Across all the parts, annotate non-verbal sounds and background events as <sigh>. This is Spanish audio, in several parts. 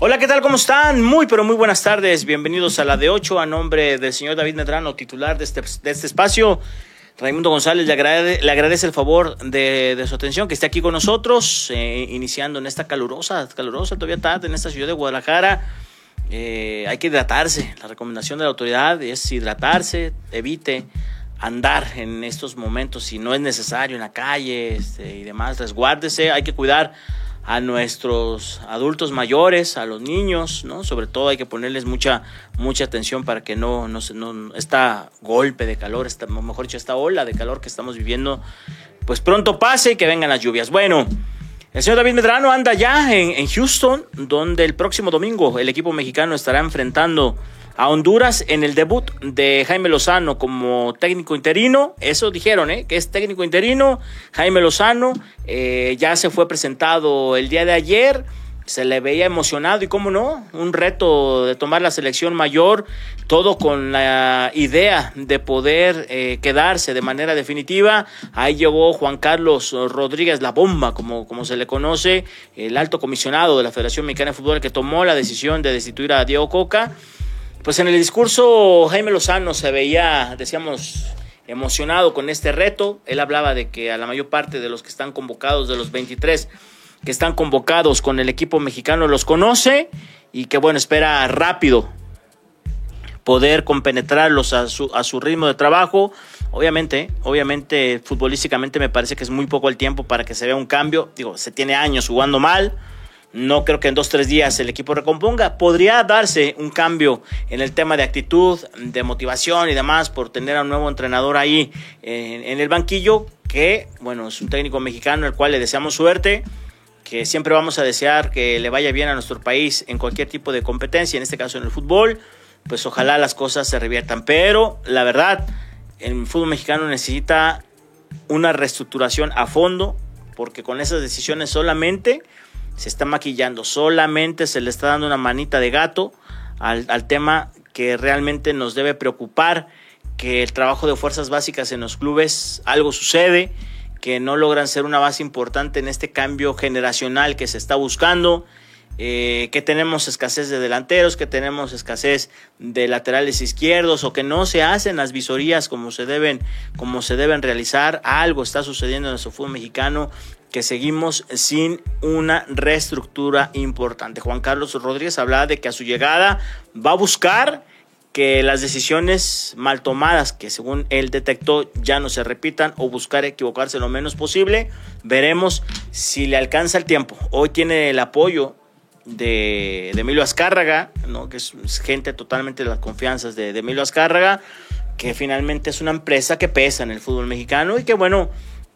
Hola, ¿qué tal? ¿Cómo están? Muy, pero muy buenas tardes. Bienvenidos a la de 8 a nombre del señor David Medrano, titular de este, de este espacio. Raimundo González le agradece, le agradece el favor de, de, su atención, que esté aquí con nosotros, eh, iniciando en esta calurosa, calurosa todavía tarde, en esta ciudad de Guadalajara. Eh, hay que hidratarse. La recomendación de la autoridad es hidratarse, evite andar en estos momentos si no es necesario en la calle este, y demás. Resguárdese, hay que cuidar a nuestros adultos mayores, a los niños, ¿no? Sobre todo hay que ponerles mucha, mucha atención para que no, no, no esta golpe de calor, esta, mejor dicho, esta ola de calor que estamos viviendo, pues pronto pase y que vengan las lluvias. Bueno, el señor David Medrano anda ya en, en Houston, donde el próximo domingo el equipo mexicano estará enfrentando a Honduras en el debut de Jaime Lozano como técnico interino. Eso dijeron, ¿eh? que es técnico interino. Jaime Lozano eh, ya se fue presentado el día de ayer. Se le veía emocionado y cómo no, un reto de tomar la selección mayor, todo con la idea de poder eh, quedarse de manera definitiva. Ahí llegó Juan Carlos Rodríguez, la bomba, como, como se le conoce, el alto comisionado de la Federación Mexicana de Fútbol que tomó la decisión de destituir a Diego Coca. Pues en el discurso Jaime Lozano se veía, decíamos, emocionado con este reto. Él hablaba de que a la mayor parte de los que están convocados, de los 23 que están convocados con el equipo mexicano, los conoce y que bueno, espera rápido poder compenetrarlos a su, a su ritmo de trabajo. Obviamente, obviamente, futbolísticamente me parece que es muy poco el tiempo para que se vea un cambio. Digo, se tiene años jugando mal no creo que en dos, tres días el equipo recomponga. Podría darse un cambio en el tema de actitud, de motivación y demás por tener a un nuevo entrenador ahí en, en el banquillo, que, bueno, es un técnico mexicano al cual le deseamos suerte que siempre vamos a desear que le vaya bien a nuestro país en cualquier tipo de competencia, en este caso en el fútbol, pues ojalá las cosas se reviertan. Pero la verdad, el fútbol mexicano necesita una reestructuración a fondo, porque con esas decisiones solamente se está maquillando, solamente se le está dando una manita de gato al, al, tema que realmente nos debe preocupar, que el trabajo de fuerzas básicas en los clubes, algo sucede, que no logran ser una base importante en este cambio generacional que se está buscando, eh, que tenemos escasez de delanteros, que tenemos escasez de laterales izquierdos o que no se hacen las visorías como se deben, como se deben realizar. Algo está sucediendo en nuestro fútbol mexicano que seguimos sin una reestructura importante. Juan Carlos Rodríguez hablaba de que a su llegada va a buscar que las decisiones mal tomadas que según él detectó ya no se repitan o buscar equivocarse lo menos posible. Veremos si le alcanza el tiempo. Hoy tiene el apoyo de, de Emilio Azcárraga, ¿no? que es, gente totalmente de las confianzas de, de Emilio Azcárraga, que finalmente es una empresa que pesa en el fútbol mexicano y que bueno,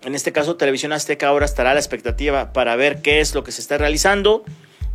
en este caso, Televisión Azteca ahora estará a la expectativa para ver qué es lo que se está realizando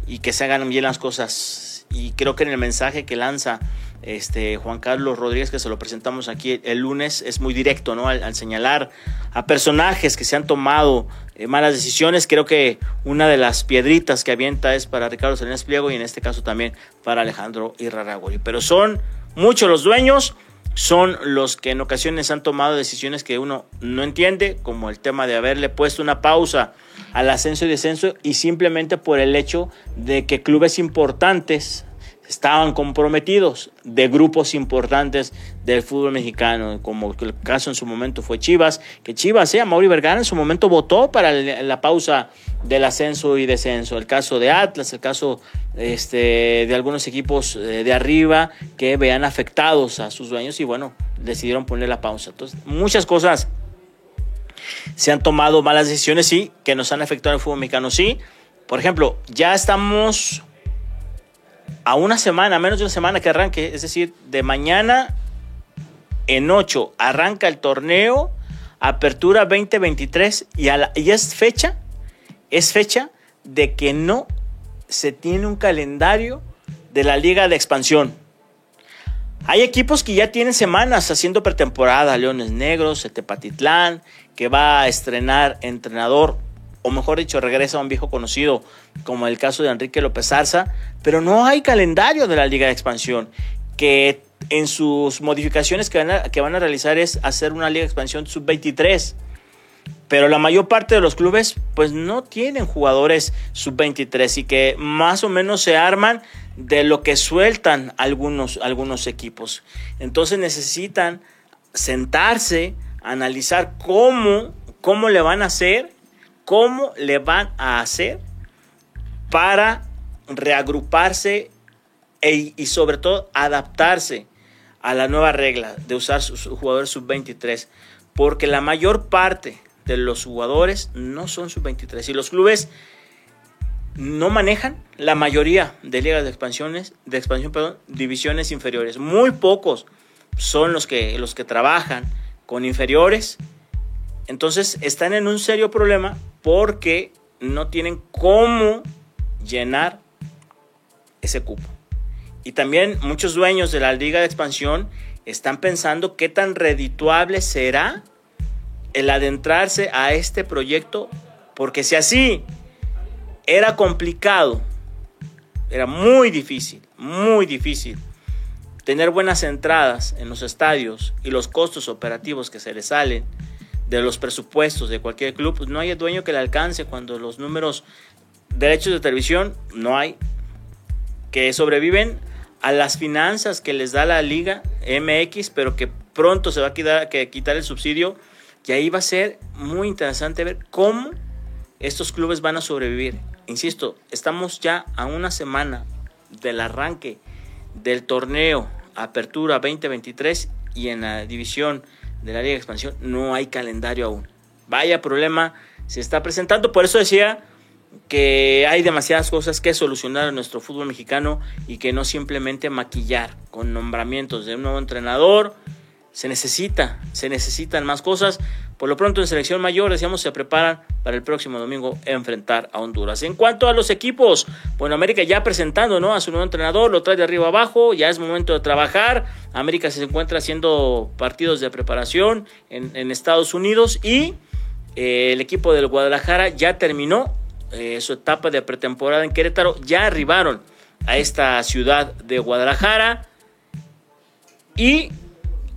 y que se hagan bien las cosas. Y creo que en el mensaje que lanza este Juan Carlos Rodríguez, que se lo presentamos aquí el lunes, es muy directo, ¿no? Al, al señalar a personajes que se han tomado eh, malas decisiones. Creo que una de las piedritas que avienta es para Ricardo Salinas Pliego y en este caso también para Alejandro Irraragori. Pero son muchos los dueños son los que en ocasiones han tomado decisiones que uno no entiende, como el tema de haberle puesto una pausa al ascenso y descenso y simplemente por el hecho de que clubes importantes estaban comprometidos de grupos importantes del fútbol mexicano, como el caso en su momento fue Chivas, que Chivas, eh, Mauri Vergara en su momento votó para la pausa del ascenso y descenso, el caso de Atlas, el caso este, de algunos equipos eh, de arriba que vean afectados a sus dueños y bueno, decidieron poner la pausa. Entonces, muchas cosas se han tomado malas decisiones, sí, que nos han afectado el fútbol mexicano, sí. Por ejemplo, ya estamos a una semana, menos de una semana que arranque, es decir, de mañana en 8 arranca el torneo, apertura 2023 y, es fecha, es fecha de que no se tiene un calendario de la liga de expansión. Hay equipos que ya tienen semanas haciendo pretemporada, Leones Negros, Tepatitlán, que va a estrenar entrenador o mejor dicho, regresa a un viejo conocido, como el caso de Enrique López Arza, pero no hay calendario de la Liga de Expansión, que en sus modificaciones que van a, que van a realizar es hacer una Liga de Expansión sub-23. pero la mayor parte de los clubes pues no tienen jugadores sub-23 y que más o menos se arman de lo que sueltan algunos, algunos equipos. Entonces necesitan sentarse, analizar cómo, cómo le van a hacer, cómo le van a hacer para reagruparse e, y sobre todo adaptarse a la nueva regla de usar sus jugadores sub-23. Porque la mayor parte de los jugadores no son sub-23. Y los clubes no manejan la mayoría de ligas de expansiones, de expansión, perdón, divisiones inferiores. Muy pocos son los que, los que trabajan con inferiores. Entonces están en un serio problema porque no tienen cómo llenar ese cupo. Y también muchos dueños de la liga de expansión están pensando qué tan redituable será el adentrarse a este proyecto, porque si así era complicado, era muy difícil, muy difícil tener buenas entradas en los estadios y los costos operativos que se le salen de los presupuestos de cualquier club, pues no hay dueño que le alcance cuando los números derechos de televisión no hay que sobreviven a las finanzas que les da la liga MX, pero que pronto se va a quitar, quitar el subsidio y ahí va a ser muy interesante ver cómo estos clubes van a sobrevivir. Insisto, estamos ya a una semana del arranque del torneo Apertura 2023 y en la división de la Liga de Expansión no hay calendario aún. Vaya problema se está presentando, por eso decía que hay demasiadas cosas que solucionar en nuestro fútbol mexicano y que no simplemente maquillar con nombramientos de un nuevo entrenador, se necesita, se necesitan más cosas. Por lo pronto en selección mayor, decíamos, se preparan para el próximo domingo enfrentar a Honduras. En cuanto a los equipos, bueno, América ya presentando ¿no? a su nuevo entrenador, lo trae de arriba abajo, ya es momento de trabajar. América se encuentra haciendo partidos de preparación en, Estados Unidos y eh, el equipo del Guadalajara ya terminó eh, su etapa de pretemporada en Querétaro, ya arribaron a esta ciudad de Guadalajara y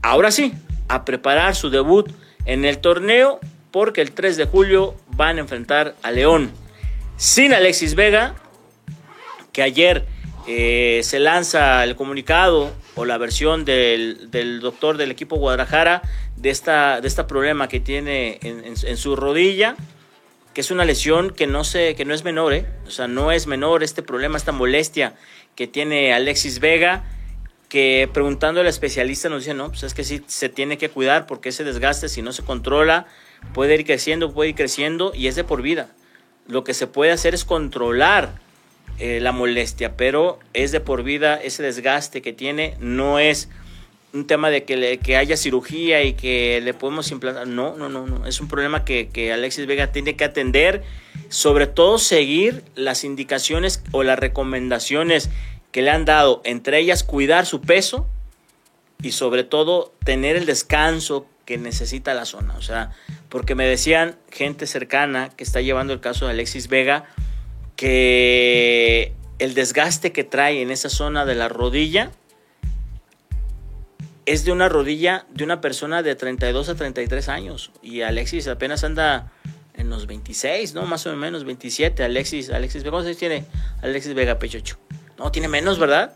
ahora sí, a preparar su debut en el torneo porque el 3 de julio van a enfrentar a León. Sin Alexis Vega, que ayer eh, se lanza el comunicado o la versión del, doctor del equipo Guadalajara de esta, de este problema que tiene en, su rodilla, que es una lesión que no, se, que no es menor, ¿eh? o sea, no es menor este problema, esta molestia que tiene Alexis Vega que preguntando al especialista nos dice, no, pues es que sí se tiene que cuidar porque ese desgaste si no se controla puede ir creciendo, puede ir creciendo y es de por vida. Lo que se puede hacer es controlar eh, la molestia, pero es de por vida ese desgaste que tiene, no es un tema de que, le, que haya cirugía y que le podemos implantar, no, no, no, no, es un problema que, que Alexis Vega tiene que atender, sobre todo seguir las indicaciones o las recomendaciones que le han dado, entre ellas cuidar su peso y sobre todo tener el descanso que necesita la zona. O sea, porque me decían gente cercana que está llevando el caso de Alexis Vega, que el desgaste que trae en esa zona de la rodilla es de una rodilla de una persona de 32 a 33 años. Y Alexis apenas anda en los 26, ¿no? Más o menos 27. Alexis, Alexis Vega, ¿cuántos tiene Alexis Vega Pechocho? No, tiene menos, ¿verdad?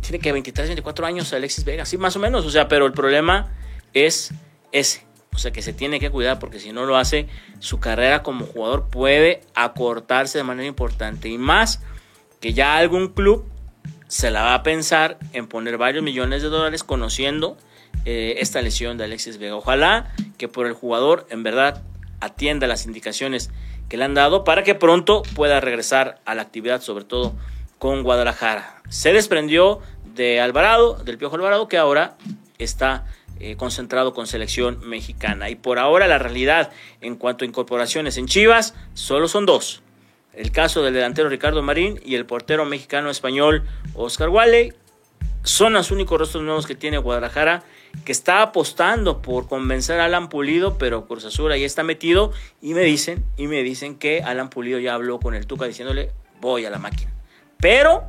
Tiene que 23, 24 años Alexis Vega, sí, más o menos. O sea, pero el problema es ese. O sea, que se tiene que cuidar porque si no lo hace, su carrera como jugador puede acortarse de manera importante. Y más que ya algún club se la va a pensar en poner varios millones de dólares conociendo eh, esta lesión de Alexis Vega. Ojalá que por el jugador en verdad atienda las indicaciones que le han dado para que pronto pueda regresar a la actividad, sobre todo con Guadalajara. Se desprendió de Alvarado, del Piojo Alvarado, que ahora está eh, concentrado con selección mexicana. Y por ahora la realidad en cuanto a incorporaciones en Chivas solo son dos. El caso del delantero Ricardo Marín y el portero mexicano español Oscar Wale son los únicos rostros nuevos que tiene Guadalajara, que está apostando por convencer a Alan Pulido, pero Cruz Azul ahí está metido y me dicen, y me dicen que Alan Pulido ya habló con el Tuca diciéndole voy a la máquina. Pero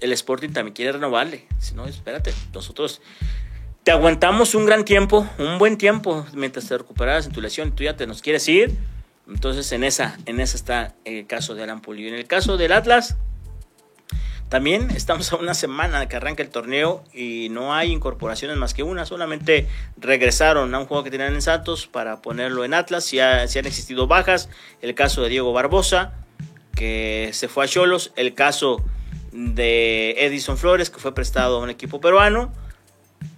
el Sporting también quiere renovarle. Si no, espérate, nosotros te aguantamos un gran tiempo, un buen tiempo, mientras te recuperas en tu lesión y tú ya te nos quieres ir. Entonces en esa, en esa está el caso de Alan Pulido. En el caso del Atlas, también estamos a una semana que arranca el torneo y no hay incorporaciones más que una. Solamente regresaron a un juego que tenían en Santos para ponerlo en Atlas. Si, han existido bajas, el caso de Diego Barbosa, que se fue a Cholos, el caso de Edison Flores, que fue prestado a un equipo peruano,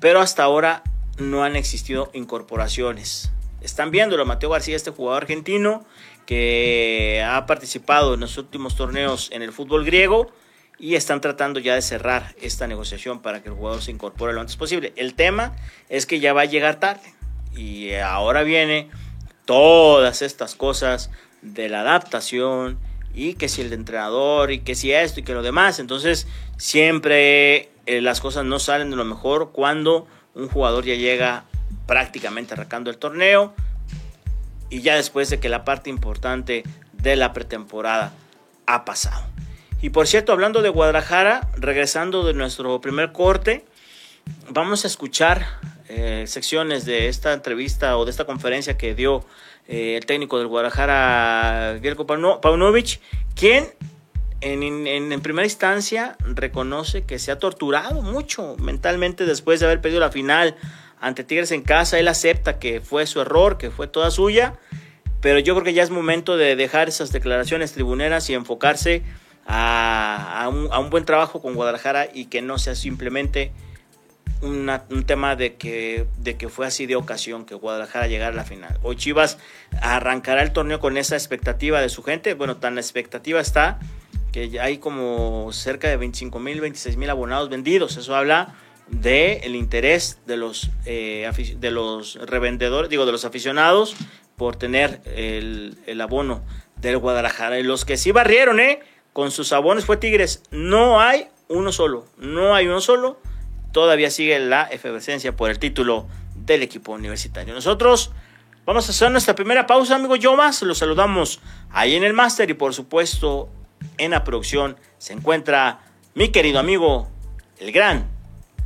pero hasta ahora no han existido incorporaciones. Están viéndolo, Mateo García, este jugador argentino que ha participado en los últimos torneos en el fútbol griego y están tratando ya de cerrar esta negociación para que el jugador se incorpore lo antes posible. El tema es que ya va a llegar tarde y ahora viene todas estas cosas de la adaptación y que si el entrenador y que si esto y que lo demás. Entonces siempre eh, las cosas no salen de lo mejor cuando un jugador ya llega prácticamente arrancando el torneo y ya después de que la parte importante de la pretemporada ha pasado. Y por cierto, hablando de Guadalajara, regresando de nuestro primer corte, vamos a escuchar eh, secciones de esta entrevista o de esta conferencia que dio eh, el técnico del Guadalajara, Gelko Paunovic, quien en, en, primera instancia reconoce que se ha torturado mucho mentalmente después de haber perdido la final ante Tigres en casa. Él acepta que fue su error, que fue toda suya, pero yo creo que ya es momento de dejar esas declaraciones tribuneras y enfocarse a, un, buen trabajo con Guadalajara y que no sea simplemente un tema de que, de que fue así de ocasión que Guadalajara llegara a la final. Hoy Chivas arrancará el torneo con esa expectativa de su gente. Bueno, tan la expectativa está que hay como cerca de 25 mil, 26 mil abonados vendidos. Eso habla del el interés de los, eh, de los revendedores, digo, de los aficionados por tener el, el abono del Guadalajara. Y los que sí barrieron, ¿eh? con sus abonos fue Tigres. No hay uno solo, no hay uno solo. Todavía sigue la efervescencia por el título del equipo universitario. Nosotros vamos a hacer nuestra primera pausa, amigo Yomas. Los saludamos ahí en el máster y por supuesto en la producción se encuentra mi querido amigo, el gran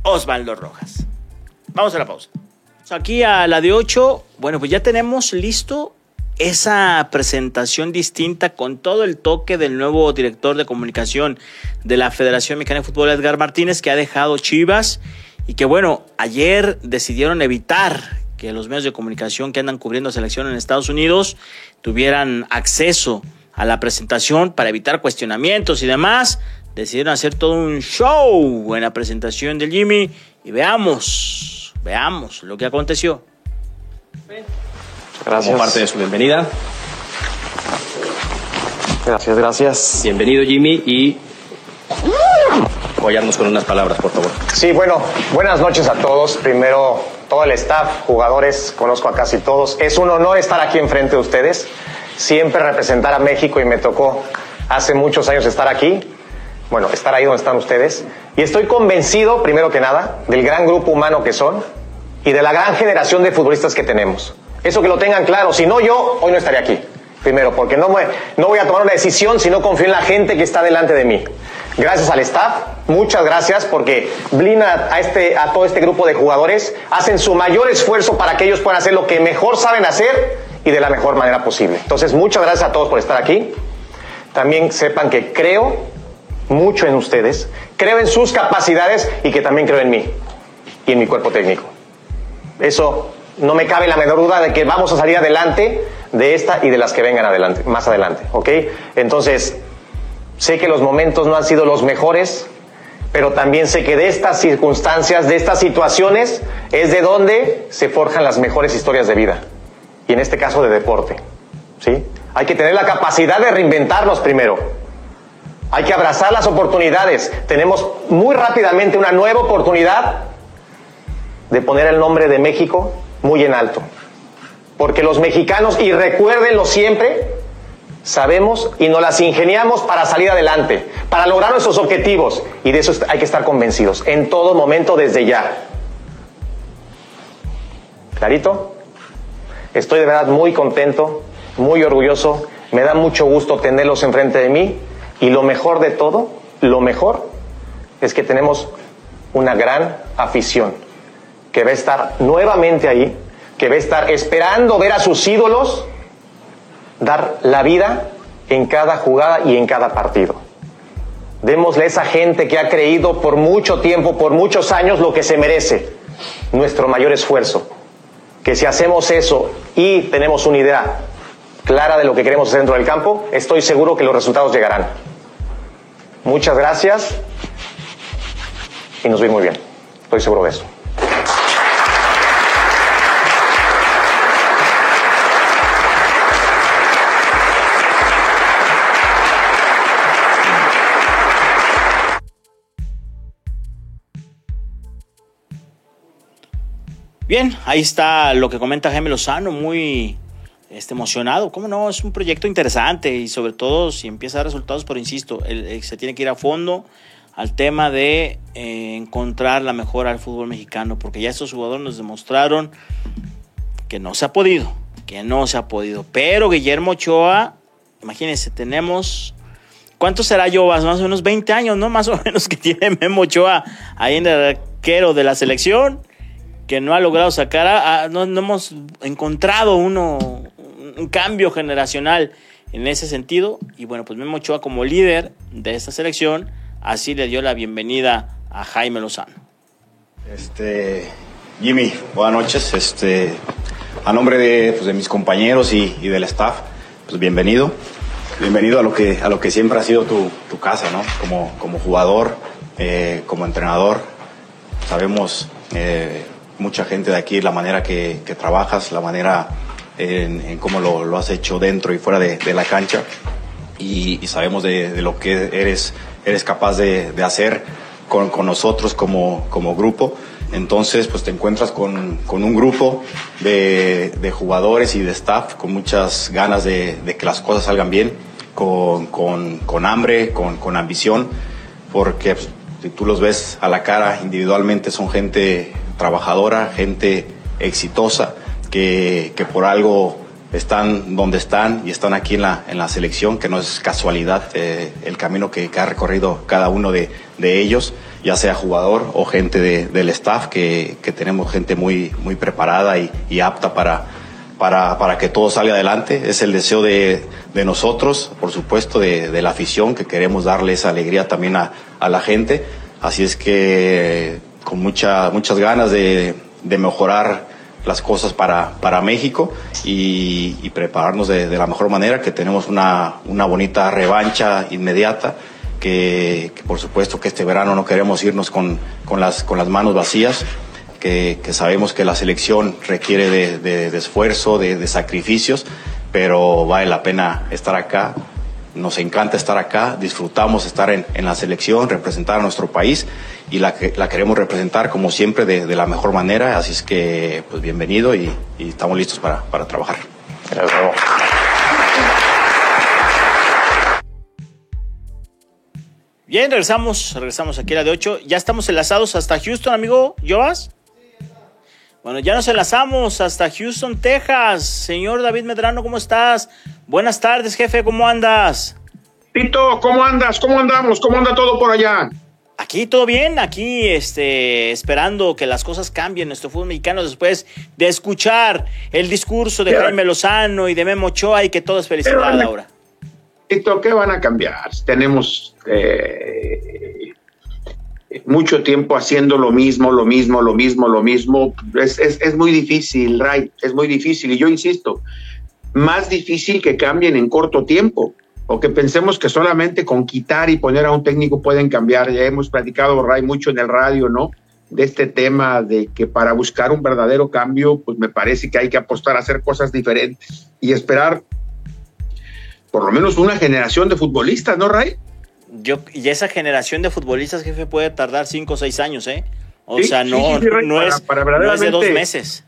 Osvaldo Rojas. Vamos a la pausa. Aquí a la de 8, bueno, pues ya tenemos listo esa presentación distinta con todo el toque del nuevo director de comunicación de la Federación Mexicana de Fútbol, Edgar Martínez, que ha dejado Chivas y que bueno, ayer decidieron evitar que los medios de comunicación que andan cubriendo selección en Estados Unidos tuvieran acceso a la presentación para evitar cuestionamientos y demás. Decidieron hacer todo un show en la presentación del Jimmy y veamos, veamos lo que aconteció. Gracias. Como parte de su bienvenida. Gracias, gracias. Bienvenido Jimmy y apoyarnos con unas palabras, por favor. Sí, bueno, buenas noches a todos. Primero, todo el staff, jugadores, conozco a casi todos. Es un honor estar aquí enfrente de ustedes. Siempre representar a México y me tocó hace muchos años estar aquí. Bueno, estar ahí donde están ustedes. Y estoy convencido, primero que nada, del gran grupo humano que son y de la gran generación de futbolistas que tenemos. Eso que lo tengan claro. Si no, yo hoy no estaría aquí. Primero, porque no, no voy a tomar una decisión si no confío en la gente que está delante de mí. Gracias al staff, muchas gracias porque blinda a, este, a todo este grupo de jugadores, hacen su mayor esfuerzo para que ellos puedan hacer lo que mejor saben hacer y de la mejor manera posible. Entonces, muchas gracias a todos por estar aquí. También sepan que creo mucho en ustedes, creo en sus capacidades y que también creo en mí y en mi cuerpo técnico. Eso no me cabe la menor duda de que vamos a salir adelante de esta y de las que vengan adelante, más adelante, ¿ok? Entonces, sé que los momentos no han sido los mejores, pero también sé que de estas circunstancias, de estas situaciones, es de donde se forjan las mejores historias de vida, y en este caso de deporte, ¿sí? Hay que tener la capacidad de reinventarnos primero. Hay que abrazar las oportunidades. Tenemos muy rápidamente una nueva oportunidad de poner el nombre de México muy en alto. Porque los mexicanos, y recuérdenlo siempre, sabemos y nos las ingeniamos para salir adelante, para lograr nuestros objetivos. Y de eso hay que estar convencidos, en todo momento, desde ya. ¿Clarito? Estoy de verdad muy contento, muy orgulloso, me da mucho gusto tenerlos enfrente de mí y lo mejor de todo, lo mejor es que tenemos una gran afición que va a estar nuevamente ahí, que va a estar esperando ver a sus ídolos dar la vida en cada jugada y en cada partido. Démosle a esa gente que ha creído por mucho tiempo, por muchos años, lo que se merece, nuestro mayor esfuerzo. Que si hacemos eso y tenemos una idea clara de lo que queremos dentro del campo, estoy seguro que los resultados llegarán. Muchas gracias y nos vemos muy bien. Estoy seguro de eso. Bien, ahí está lo que comenta Jaime Lozano, muy este, emocionado. ¿Cómo no? Es un proyecto interesante y sobre todo si empieza a dar resultados, pero insisto, se tiene que ir a fondo al tema de eh, encontrar la mejora al fútbol mexicano, porque ya estos jugadores nos demostraron que no se ha podido, que no se ha podido. Pero Guillermo Ochoa, imagínense, tenemos ¿Cuánto será Jovas? Más o menos 20 años, ¿no? Más o menos que tiene Memo Ochoa ahí en el arquero de la selección que no ha logrado sacar, no, hemos encontrado uno, un cambio generacional en ese sentido. Y bueno, pues Memo Ochoa como líder de esta selección, así le dio la bienvenida a Jaime Lozano. Este, Jimmy, buenas noches. Este, a nombre de, pues, de mis compañeros y, y, del staff, pues bienvenido. Bienvenido a lo que, a lo que siempre ha sido tu, tu casa, ¿no? Como, como jugador, eh, como entrenador. Sabemos eh, mucha gente de aquí, la manera que, trabajas, la manera en, cómo lo, has hecho dentro y fuera de, la cancha. Y, sabemos de, lo que eres, eres capaz de, hacer con, nosotros como, como grupo. Entonces, pues te encuentras con, un grupo de, jugadores y de staff con muchas ganas de, que las cosas salgan bien, con, hambre, con, ambición, porque pues, si tú los ves a la cara individualmente son gente trabajadora, gente exitosa, que, que, por algo están donde están y están aquí en la, en la selección, que no es casualidad eh, el camino que, ha recorrido cada uno de, de, ellos, ya sea jugador o gente de, del staff, que, que, tenemos gente muy, muy preparada y, apta para, para, para, que todo salga adelante. Es el deseo de, de nosotros, por supuesto, de, de, la afición, que queremos darle esa alegría también a, a la gente. Así es que con mucha, muchas ganas de, de mejorar las cosas para, para México y, prepararnos de, la mejor manera, que tenemos una, una bonita revancha inmediata, que, por supuesto que este verano no queremos irnos con, con, las, con las manos vacías, que, que sabemos que la selección requiere de, de esfuerzo, de, sacrificios, pero vale la pena estar acá. Nos encanta estar acá, disfrutamos estar en, en la selección, representar a nuestro país y la, la queremos representar como siempre de, de, la mejor manera. Así es que, pues bienvenido y, y estamos listos para, para trabajar. Bien, regresamos, regresamos aquí a la de 8. Ya estamos enlazados hasta Houston, amigo Joas. Bueno, ya nos enlazamos hasta Houston, Texas. Señor David Medrano, ¿cómo estás? Buenas tardes, jefe, ¿cómo andas? Tito, ¿cómo andas? ¿Cómo andamos? ¿Cómo anda todo por allá? Aquí todo bien, aquí este, esperando que las cosas cambien en nuestro fútbol mexicano después de escuchar el discurso de Jaime Lozano y de Memo Ochoa y que todo es felicidad, Laura. ¿qué van a cambiar? Tenemos eh, mucho tiempo haciendo lo mismo, lo mismo, lo mismo, lo mismo. Es, es, es muy difícil, Ray, es muy difícil. Y yo insisto, más difícil que cambien en corto tiempo o que pensemos que solamente con quitar y poner a un técnico pueden cambiar. Ya hemos platicado, Ray, mucho en el radio, ¿no? De este tema de que para buscar un verdadero cambio, pues me parece que hay que apostar a hacer cosas diferentes y esperar por lo menos una generación de futbolistas, ¿no, Ray? Yo, y esa generación de futbolistas, jefe, puede tardar cinco o seis años, ¿eh? O sea, no, no, es, no es de dos meses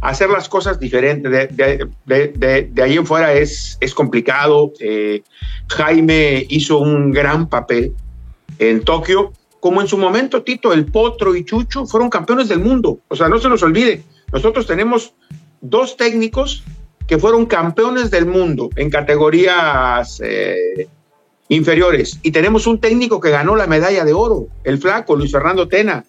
hacer las cosas diferentes. De, de, de, ahí en fuera es, es complicado. Eh, Jaime hizo un gran papel en Tokio, como en su momento Tito, el Potro y Chucho fueron campeones del mundo. O sea, no se nos olvide, nosotros tenemos dos técnicos que fueron campeones del mundo en categorías eh, inferiores y tenemos un técnico que ganó la medalla de oro, el flaco Luis Fernando Tena.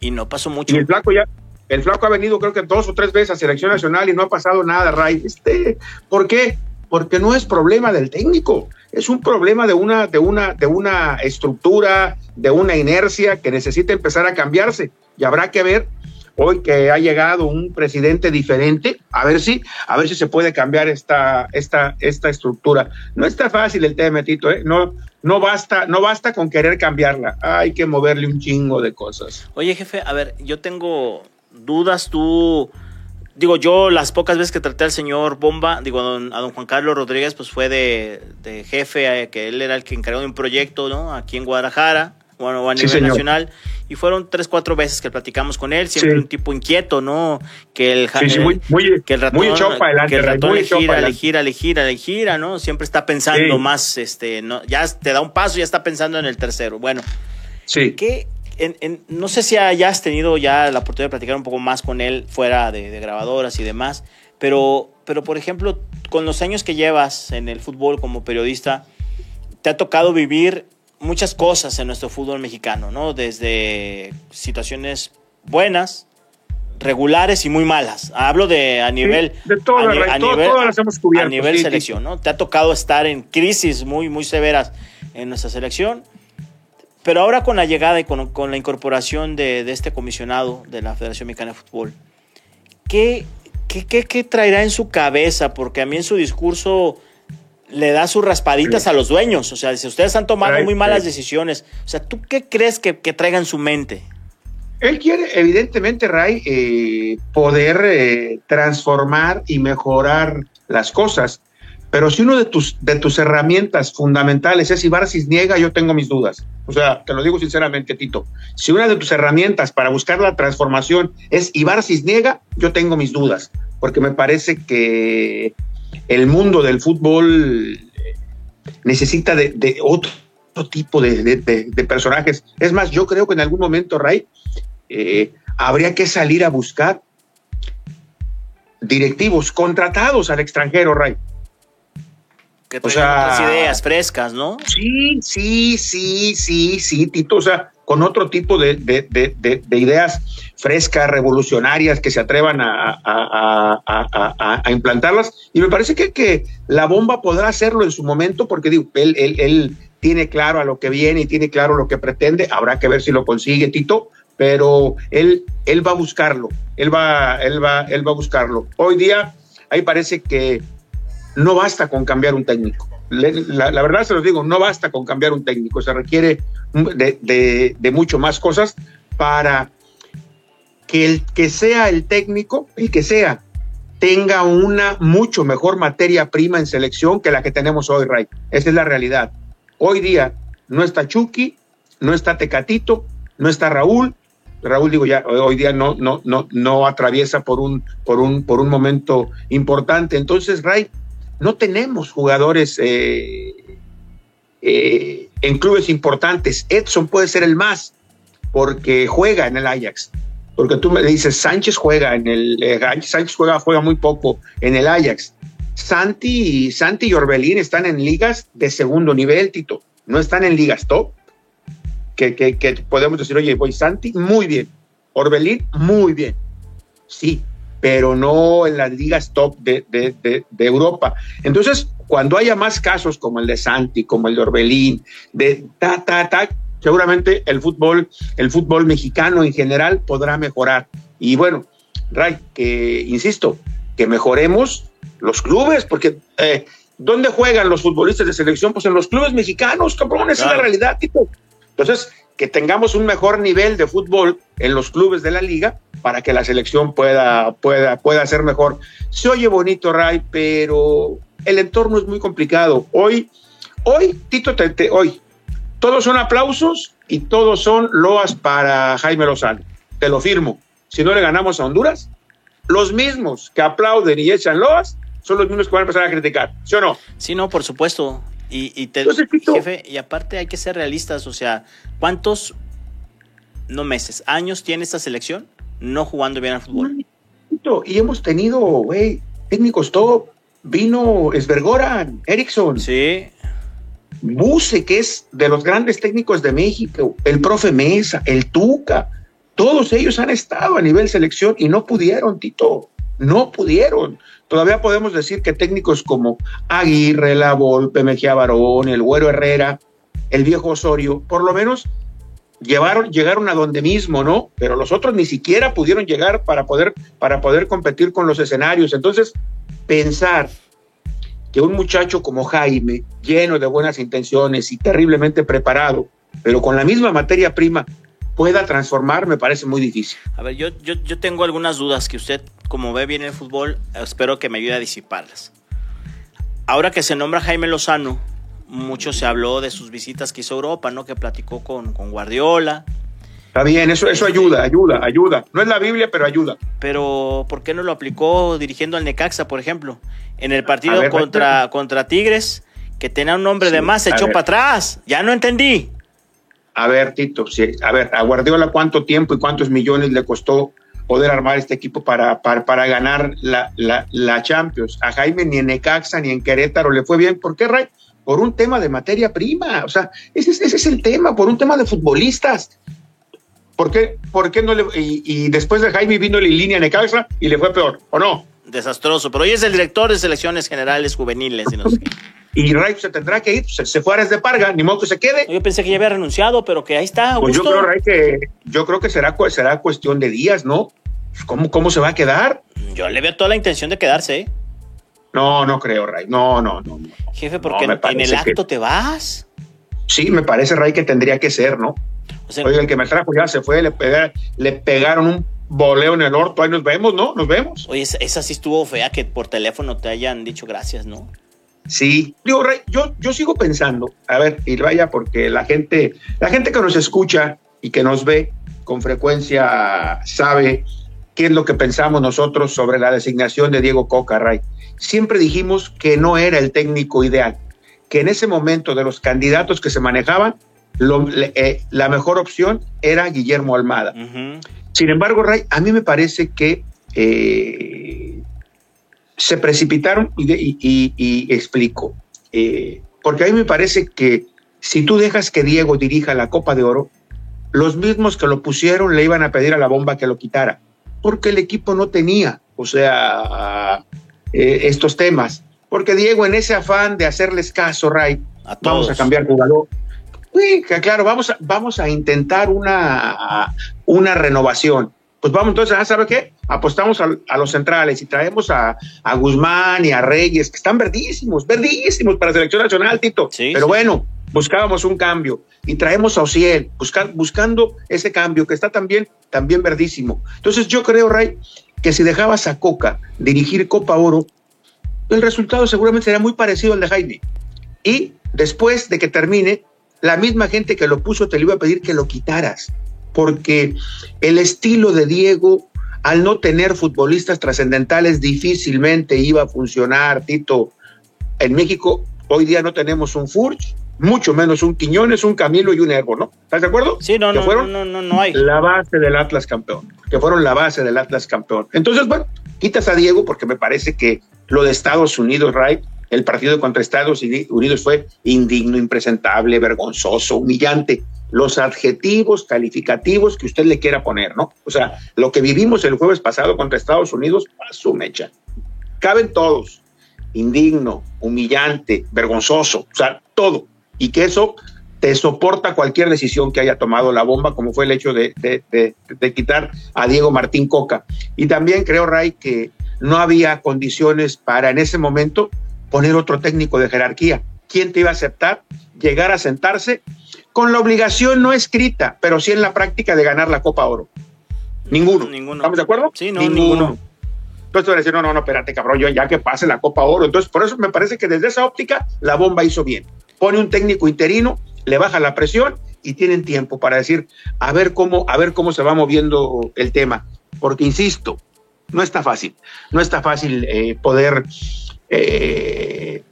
Y no pasó mucho. Y el flaco ya, el flaco ha venido creo que dos o tres veces a selección nacional y no ha pasado nada, Ray. Este, ¿Por qué? Porque no es problema del técnico, es un problema de una, de una, de una estructura, de una inercia que necesita empezar a cambiarse. Y habrá que ver hoy que ha llegado un presidente diferente, a ver si, a ver si se puede cambiar esta, esta, esta estructura. No está fácil el tema, Tito, ¿eh? no, no basta, no basta con querer cambiarla, hay que moverle un chingo de cosas. Oye, jefe, a ver, yo tengo dudas, tú, digo, yo las pocas veces que traté al señor Bomba, digo, a don, a don Juan Carlos Rodríguez, pues fue de, jefe, eh, que él era el que encargó de un proyecto, ¿no? Aquí en Guadalajara, bueno, a nivel Sí, nacional, y fueron tres, cuatro veces que platicamos con él, siempre Sí. un tipo inquieto, ¿no? Que el, Sí, muy, muy, que el ratón, muy adelante, que el ratón le gira, le gira, le gira, le gira, ¿no? Siempre está pensando más, este, no, ya te da un paso, ya está pensando en el tercero. Bueno, Sí. ¿qué, en- en- no sé si hayas tenido ya la oportunidad de platicar un poco más con él fuera de, de grabadoras y demás, pero, pero por ejemplo, con los años que llevas en el fútbol como periodista, te ha tocado vivir muchas cosas en nuestro fútbol mexicano, ¿no? Desde situaciones buenas, regulares y muy malas. Hablo de a nivel... de todas, a ni- Ray, a todo- nivel- todas las hemos cubierto, A nivel sí, sí. selección, ¿no? Te ha tocado estar en crisis muy, muy severas en nuestra selección. Pero ahora con la llegada y con, con la incorporación de, de este comisionado de la Federación Mexicana de Fútbol, ¿qué, qué, qué, qué traerá en su cabeza? Porque a mí en su discurso le da sus raspaditas a los dueños. O sea, dice, ustedes tomando Right, muy malas right. decisiones. O sea, ¿tú qué crees que, que traiga en su mente? Él quiere, evidentemente, Ray, eh, poder eh, transformar y mejorar las cosas. Pero si uno de tus, de tus herramientas fundamentales es Ibar Cisniega, yo tengo mis dudas. O sea, te lo digo sinceramente, Tito. Si una de tus herramientas para buscar la transformación es Ibar Cisniega, yo tengo mis dudas. Porque me parece que el mundo del fútbol eh, necesita de, otro tipo de personajes. Es más, yo creo que en algún momento, Ray, eh, habría que salir a buscar directivos contratados al extranjero, Ray. Que O sea- otras ideas frescas, ¿no? Sí, sí, sí, sí, sí, Tito, o sea, con otro tipo de, de- de- de- de ideas frescas, revolucionarias, que se atrevan a, a- a- a- a- a implantarlas. Y me parece que, que la bomba podrá hacerlo en su momento, porque digo, él, él- él tiene claro a lo que viene y tiene claro lo que pretende. Habrá que ver si lo consigue, Tito, pero él, él va a buscarlo, él va, él, va, él va a buscarlo. Hoy día, ahí parece que no basta con cambiar un técnico. La, verdad se los digo, no basta con cambiar un técnico, se requiere de mucho más cosas para que el que sea el técnico, el que sea, tenga una mucho mejor materia prima en selección que la que tenemos hoy, Ray. Esa es la realidad. Hoy día no está Chucky, no está Tecatito, no está Raúl. Raúl, digo ya, hoy día no, no, no, no atraviesa por un, por un, por un momento importante. Entonces, Ray, no tenemos jugadores eh, eh, en clubes importantes. Edson puede ser el más, porque juega en el Ajax. Porque tú me dices, Sánchez juega en el eh, Sánchez juega, juega muy poco en el Ajax. Santi, Santi y Orbelín están en ligas de segundo nivel, Tito. No están en ligas top. Que, que, que podemos decir, oye, voy Santi, muy bien. Orbelín, muy bien. Sí, pero no en las ligas top de, de, de, de, Europa. Entonces, cuando haya más casos como el de Santi, como el de Orbelín, de ta, ta, ta, seguramente el fútbol, el fútbol mexicano en general podrá mejorar. Y bueno, Ray, que insisto, que mejoremos los clubes, porque eh, ¿dónde juegan los futbolistas de selección? Pues en los clubes mexicanos, cabrón, esa claro. es la realidad, tipo. Entonces, que tengamos un mejor nivel de fútbol en los clubes de la liga para que la selección pueda, pueda, pueda ser mejor. Se oye bonito, Ray, pero el entorno es muy complicado. Hoy, hoy, Tito, te, te, hoy, todos son aplausos y todos son loas para Jaime Lozano. Te lo firmo. Si no le ganamos a Honduras, los mismos que aplauden y echan loas son los mismos que van a empezar a criticar. ¿Sí o no? Sí, no, por supuesto. Y, y te, Entonces, jefe, y aparte hay que ser realistas, o sea, ¿cuántos, no meses, años tiene esta selección no jugando bien al fútbol? Tito, y hemos tenido, güey, técnicos top, vino Esbergoran, Erickson. Sí. Buse, que es de los grandes técnicos de México, el profe Mesa, el Tuca, Todos ellos han estado a nivel selección y no pudieron, Tito, no pudieron. Todavía podemos decir que técnicos como Aguirre, La Volpe, Mejía Barón, el Güero Herrera, el viejo Osorio, por lo menos llevaron, llegaron a donde mismo, ¿no? Pero los otros ni siquiera pudieron llegar para poder, para poder competir con los escenarios. Entonces, pensar que un muchacho como Jaime, lleno de buenas intenciones y terriblemente preparado, pero con la misma materia prima, pueda transformar, me parece muy difícil. A ver, yo, yo, yo tengo algunas dudas que usted, como ve bien el fútbol, espero que me ayude a disiparlas. Ahora que se nombra Jaime Lozano, mucho se habló de sus visitas que hizo a Europa, ¿no? Que platicó con, con Guardiola. Está bien, eso, eso ayuda, ayuda, ayuda. No es la Biblia, pero ayuda. Pero, ¿por qué no lo aplicó dirigiendo al Necaxa, por ejemplo? En el partido ver, contra, contra Tigres, que tenía un nombre sí, de más, se echó para atrás. Ya no entendí. A ver, Tito, sí, a ver, a Guardiola cuánto tiempo y cuántos millones le costó poder armar este equipo para, para, para ganar la, la, la, Champions. A Jaime ni en Necaxa ni en Querétaro le fue bien. ¿Por qué, Ray? Por un tema de materia prima. O sea, ese, ese es el tema, por un tema de futbolistas. ¿Por qué, por qué no le.? Y, y después de Jaime vino Línea Necaxa y le fue peor, ¿o no? Desastroso, pero hoy es el director de selecciones generales juveniles. Y, no sé y Ray se tendrá que ir, se, se fuera de Parga, ni modo que se quede. Yo pensé que ya había renunciado, pero que ahí está. Pues yo creo, que yo creo que será, será cuestión de días, ¿no? ¿Cómo, ¿Cómo se va a quedar? Yo le veo toda la intención de quedarse, ¿eh? No, no creo, Ray. No, no, no. Jefe, porque no, en el acto que... te vas. Sí, me parece, Ray, que tendría que ser, ¿no? O sea, Oye, el que me trajo ya se fue, le, pegar, le pegaron un voleo en el orto, ahí nos vemos, ¿no? Nos vemos. Oye, esa, esa sí estuvo fea que por teléfono te hayan dicho gracias, ¿no? Sí, digo, Ray, yo, yo sigo pensando, a ver, y vaya, porque la gente, la gente que nos escucha y que nos ve con frecuencia sabe qué es lo que pensamos nosotros sobre la designación de Diego Coca, Ray. Siempre dijimos que no era el técnico ideal, que en ese momento de los candidatos que se manejaban, lo, eh, la mejor opción era Guillermo Almada. Uh -huh. Sin embargo, Ray, a mí me parece que eh, se precipitaron y, y, y, y explico. Eh, porque a mí me parece que si tú dejas que Diego dirija la Copa de Oro, los mismos que lo pusieron le iban a pedir a la bomba que lo quitara, porque el equipo no tenía, o sea, eh, estos temas. Porque Diego, en ese afán de hacerles caso, Ray, a vamos a cambiar jugador. Sí, claro, vamos a, vamos a intentar una, una renovación. Pues vamos entonces, ¿ah, ¿sabe qué? Apostamos a, a, los centrales y traemos a, a, Guzmán y a Reyes, que están verdísimos, verdísimos para selección nacional, Tito. Sí, Pero sí. bueno, buscábamos un cambio y traemos a Ociel, buscar, buscando ese cambio que está también, también verdísimo. Entonces yo creo, Ray, que si dejabas a Coca dirigir Copa Oro, el resultado seguramente sería muy parecido al de Jaime. Y después de que termine, la misma gente que lo puso te le iba a pedir que lo quitaras, porque el estilo de Diego, al no tener futbolistas trascendentales, difícilmente iba a funcionar, Tito. En México hoy día no tenemos un Furch, mucho menos un Quiñones, un Camilo y un Herbo, ¿no? ¿Estás de acuerdo? Sí, no, que no, fueron no, no, no hay. La base del Atlas campeón, que fueron la base del Atlas campeón. Entonces, bueno, quitas a Diego porque me parece que lo de Estados Unidos, right, el partido contra Estados Unidos fue indigno, impresentable, vergonzoso, humillante. Los adjetivos calificativos que usted le quiera poner, ¿no? O sea, lo que vivimos el jueves pasado contra Estados Unidos, a su mecha. Caben todos. Indigno, humillante, vergonzoso, o sea, todo. Y que eso te soporta cualquier decisión que haya tomado la bomba, como fue el hecho de, de, quitar a Diego Martín Coca. Y también creo, Ray, que no había condiciones para en ese momento poner otro técnico de jerarquía. ¿Quién te iba a aceptar? Llegar a sentarse con la obligación no escrita, pero sí en la práctica de ganar la Copa Oro. Ninguno. ninguno. ¿Estamos de acuerdo? Sí, no, ninguno. ninguno. Entonces tú vas a decir, no, no, no, espérate, cabrón, yo ya que pase la Copa Oro. Entonces, por eso me parece que desde esa óptica la bomba hizo bien. Pone un técnico interino, le baja la presión y tienen tiempo para decir, a ver cómo, a ver cómo se va moviendo el tema. Porque, insisto, no está fácil. No está fácil eh, poder eh,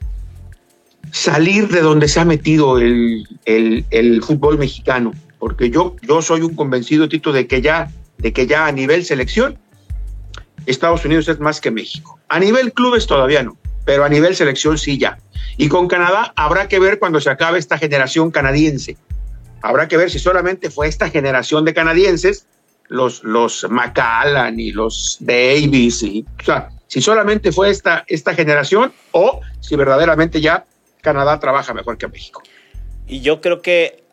salir de donde se ha metido el, el, fútbol mexicano, porque yo, yo soy un convencido, Tito, de que, ya, de que ya a nivel selección, Estados Unidos es más que México. A nivel clubes todavía no, pero a nivel selección sí ya. Y con Canadá habrá que ver cuando se acabe esta generación canadiense. Habrá que ver si solamente fue esta generación de canadienses los, los McAllan y los Davis, o sea, si solamente fue esta, esta generación o si verdaderamente ya Canadá trabaja mejor que México. Y yo creo que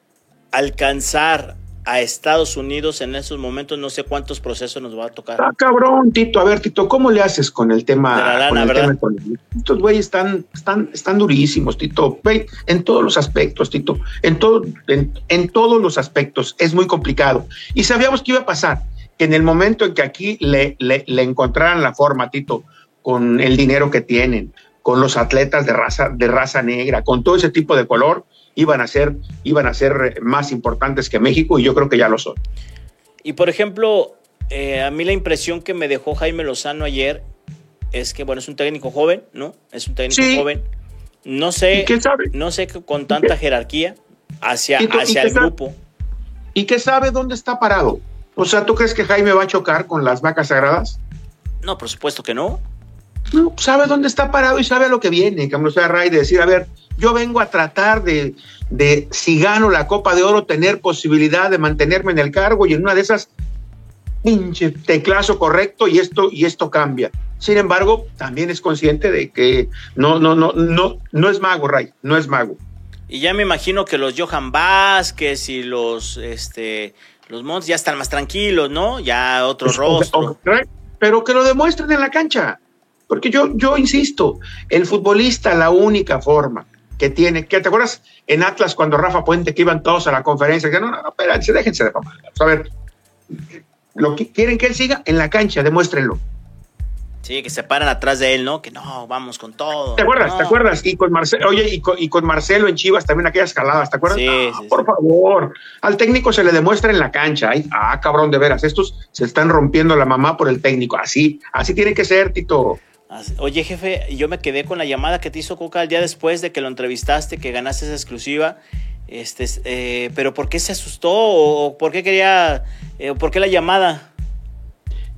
alcanzar a Estados Unidos en esos momentos, no sé cuántos procesos nos va a tocar. Ah, cabrón, Tito, a ver, Tito, ¿cómo le haces con el tema? De la lana, con el ¿verdad? tema económico? Estos güeyes están, están, están durísimos, Tito, en todos los aspectos, Tito, en, todo, en, en todos los aspectos, es muy complicado. Y sabíamos que iba a pasar, que en el momento en que aquí le, le, le encontraran la forma, Tito, con el dinero que tienen, con los atletas de raza, de raza negra, con todo ese tipo de color, iban a ser, iban a ser más importantes que México y yo creo que ya lo son. Y por ejemplo, eh, a mí la impresión que me dejó Jaime Lozano ayer es que, bueno, es un técnico joven, ¿no? Es un técnico Sí. joven. No sé, ¿Y qué sabe? no sé con tanta jerarquía hacia, ¿Y tú- y hacia qué el sabe? grupo. y que sabe dónde está parado. O sea, ¿tú crees que Jaime va a chocar con las vacas sagradas? No, por supuesto que no. No, sabe dónde está parado y sabe a lo que viene, sea Ray, de decir, a ver, yo vengo a tratar de, de, si gano la Copa de Oro, tener posibilidad de mantenerme en el cargo y en una de esas, pinche teclazo correcto y esto, y esto cambia. Sin embargo, también es consciente de que no, no, no, no, no es mago, Ray, no es mago. Y ya me imagino que los Johan Vázquez y los, este, los Montes ya están más tranquilos, ¿no? Ya otro rostro. Pero que lo demuestren en la cancha. Porque yo, yo insisto, el futbolista, la única forma que tiene, que te acuerdas en Atlas cuando Rafa Puente que iban todos a la conferencia, que no, no, espérense, déjense de mamar. A ver, lo que quieren que él siga en la cancha, demuéstrenlo. Sí, que se paran atrás de él, ¿no? Que no, vamos con todo. ¿Te acuerdas? No. ¿Te acuerdas? Y con Marcelo, oye, y con, y con Marcelo en Chivas también aquellas escaladas, ¿te acuerdas? Sí, Ah, sí, por sí. favor, al técnico se le demuestra en la cancha. Ay, ah, cabrón, de veras, estos se están rompiendo la mamá por el técnico. Así, así tiene que ser, Tito. Oye, jefe, yo me quedé con la llamada que te hizo Coca el día después de que lo entrevistaste, que ganaste esa exclusiva. Este, eh, pero ¿por qué se asustó? ¿O por qué quería, eh, por qué la llamada?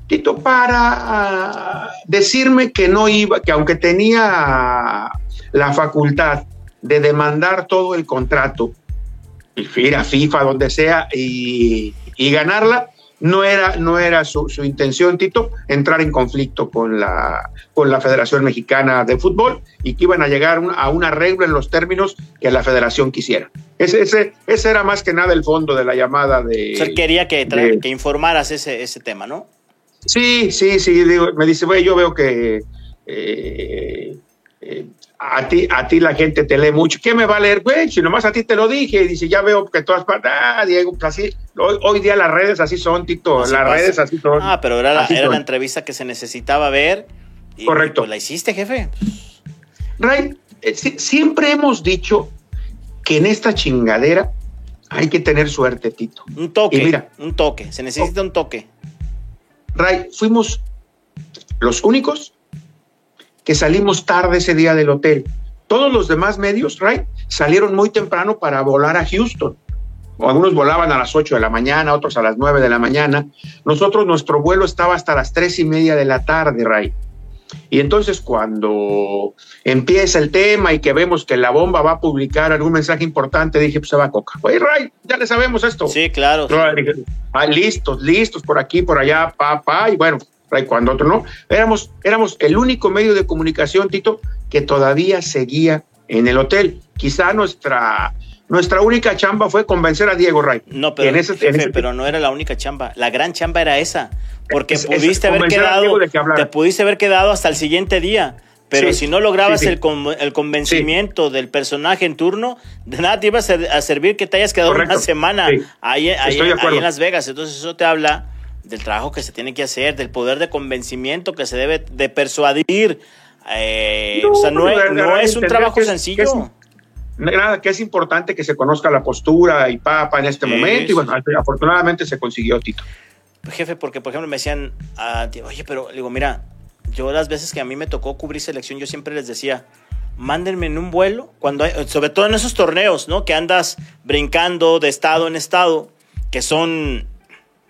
Tito, para ah, decirme que no iba, que aunque tenía la facultad de demandar todo el contrato, ir a FIFA, donde sea, y ganarla, no era, no era su, su, intención, Tito, entrar en conflicto con la, con la Federación Mexicana de Fútbol y que iban a llegar un, a un arreglo en los términos que la federación quisiera. Ese, ese, ese era más que nada el fondo de la llamada de... O sea, quería que, de- que informaras ese, ese tema, ¿no? Sí, sí, sí, digo, me dice, güey, yo veo que eh, eh, a, ti, a ti la gente te lee mucho. ¿Qué me va a leer, güey? Si nomás a ti te lo dije. Y dice, ya veo que todas partes, ah, Diego, pues así, hoy, hoy día las redes así son, Tito, Así las pasa. redes así son. Ah, pero era, la, era son. la entrevista que se necesitaba ver. Y, Correcto. pues la hiciste, jefe. Ray, eh, si- siempre hemos dicho que en esta chingadera hay que tener suerte, Tito. Un toque, Y mira. un toque. Se necesita un toque. Ray, fuimos los únicos que salimos tarde ese día del hotel. Todos los demás medios, Ray, salieron muy temprano para volar a Houston. Algunos volaban a las 8 de la mañana, otros a las 9 de la mañana. Nosotros, nuestro vuelo estaba hasta las tres y media de la tarde, Ray. Y entonces cuando empieza el tema y que vemos que la bomba va a publicar algún mensaje importante, dije, pues se va a coca. Oye, Ray, ya le sabemos esto. Sí, claro. Dije, ah, listos, listos por aquí, por allá, pa, pa, y bueno, Ray, cuando otro no, éramos, éramos el único medio de comunicación, Tito, que todavía seguía en el hotel. Quizá nuestra, nuestra única chamba fue convencer a Diego Ray. No, pero, En ese- en jefe, ese- pero no era la única chamba. La gran chamba era esa. Porque Es- es pudiste haber quedado, que te pudiste haber quedado hasta el siguiente día. Pero Sí, si no lograbas sí, sí. El, con- el convencimiento del personaje en turno, de nada te iba a, ser- a servir que te hayas quedado Correcto. una semana ahí, ahí- ahí en Las Vegas. Entonces eso te habla del trabajo que se tiene que hacer, del poder de convencimiento que se debe de persuadir. Eh, No, o sea, no, es, no es un trabajo que es- sencillo. que es- Nada, que es importante que se conozca la postura y papa en este Sí, momento. sí. Y bueno, afortunadamente se consiguió, Tito. Jefe, porque por ejemplo me decían, ah, tío, oye, pero digo, mira, yo las veces que a mí me tocó cubrir selección, yo siempre les decía, mándenme en un vuelo, cuando hay- sobre todo en esos torneos, ¿no? Que andas brincando de estado en estado, que son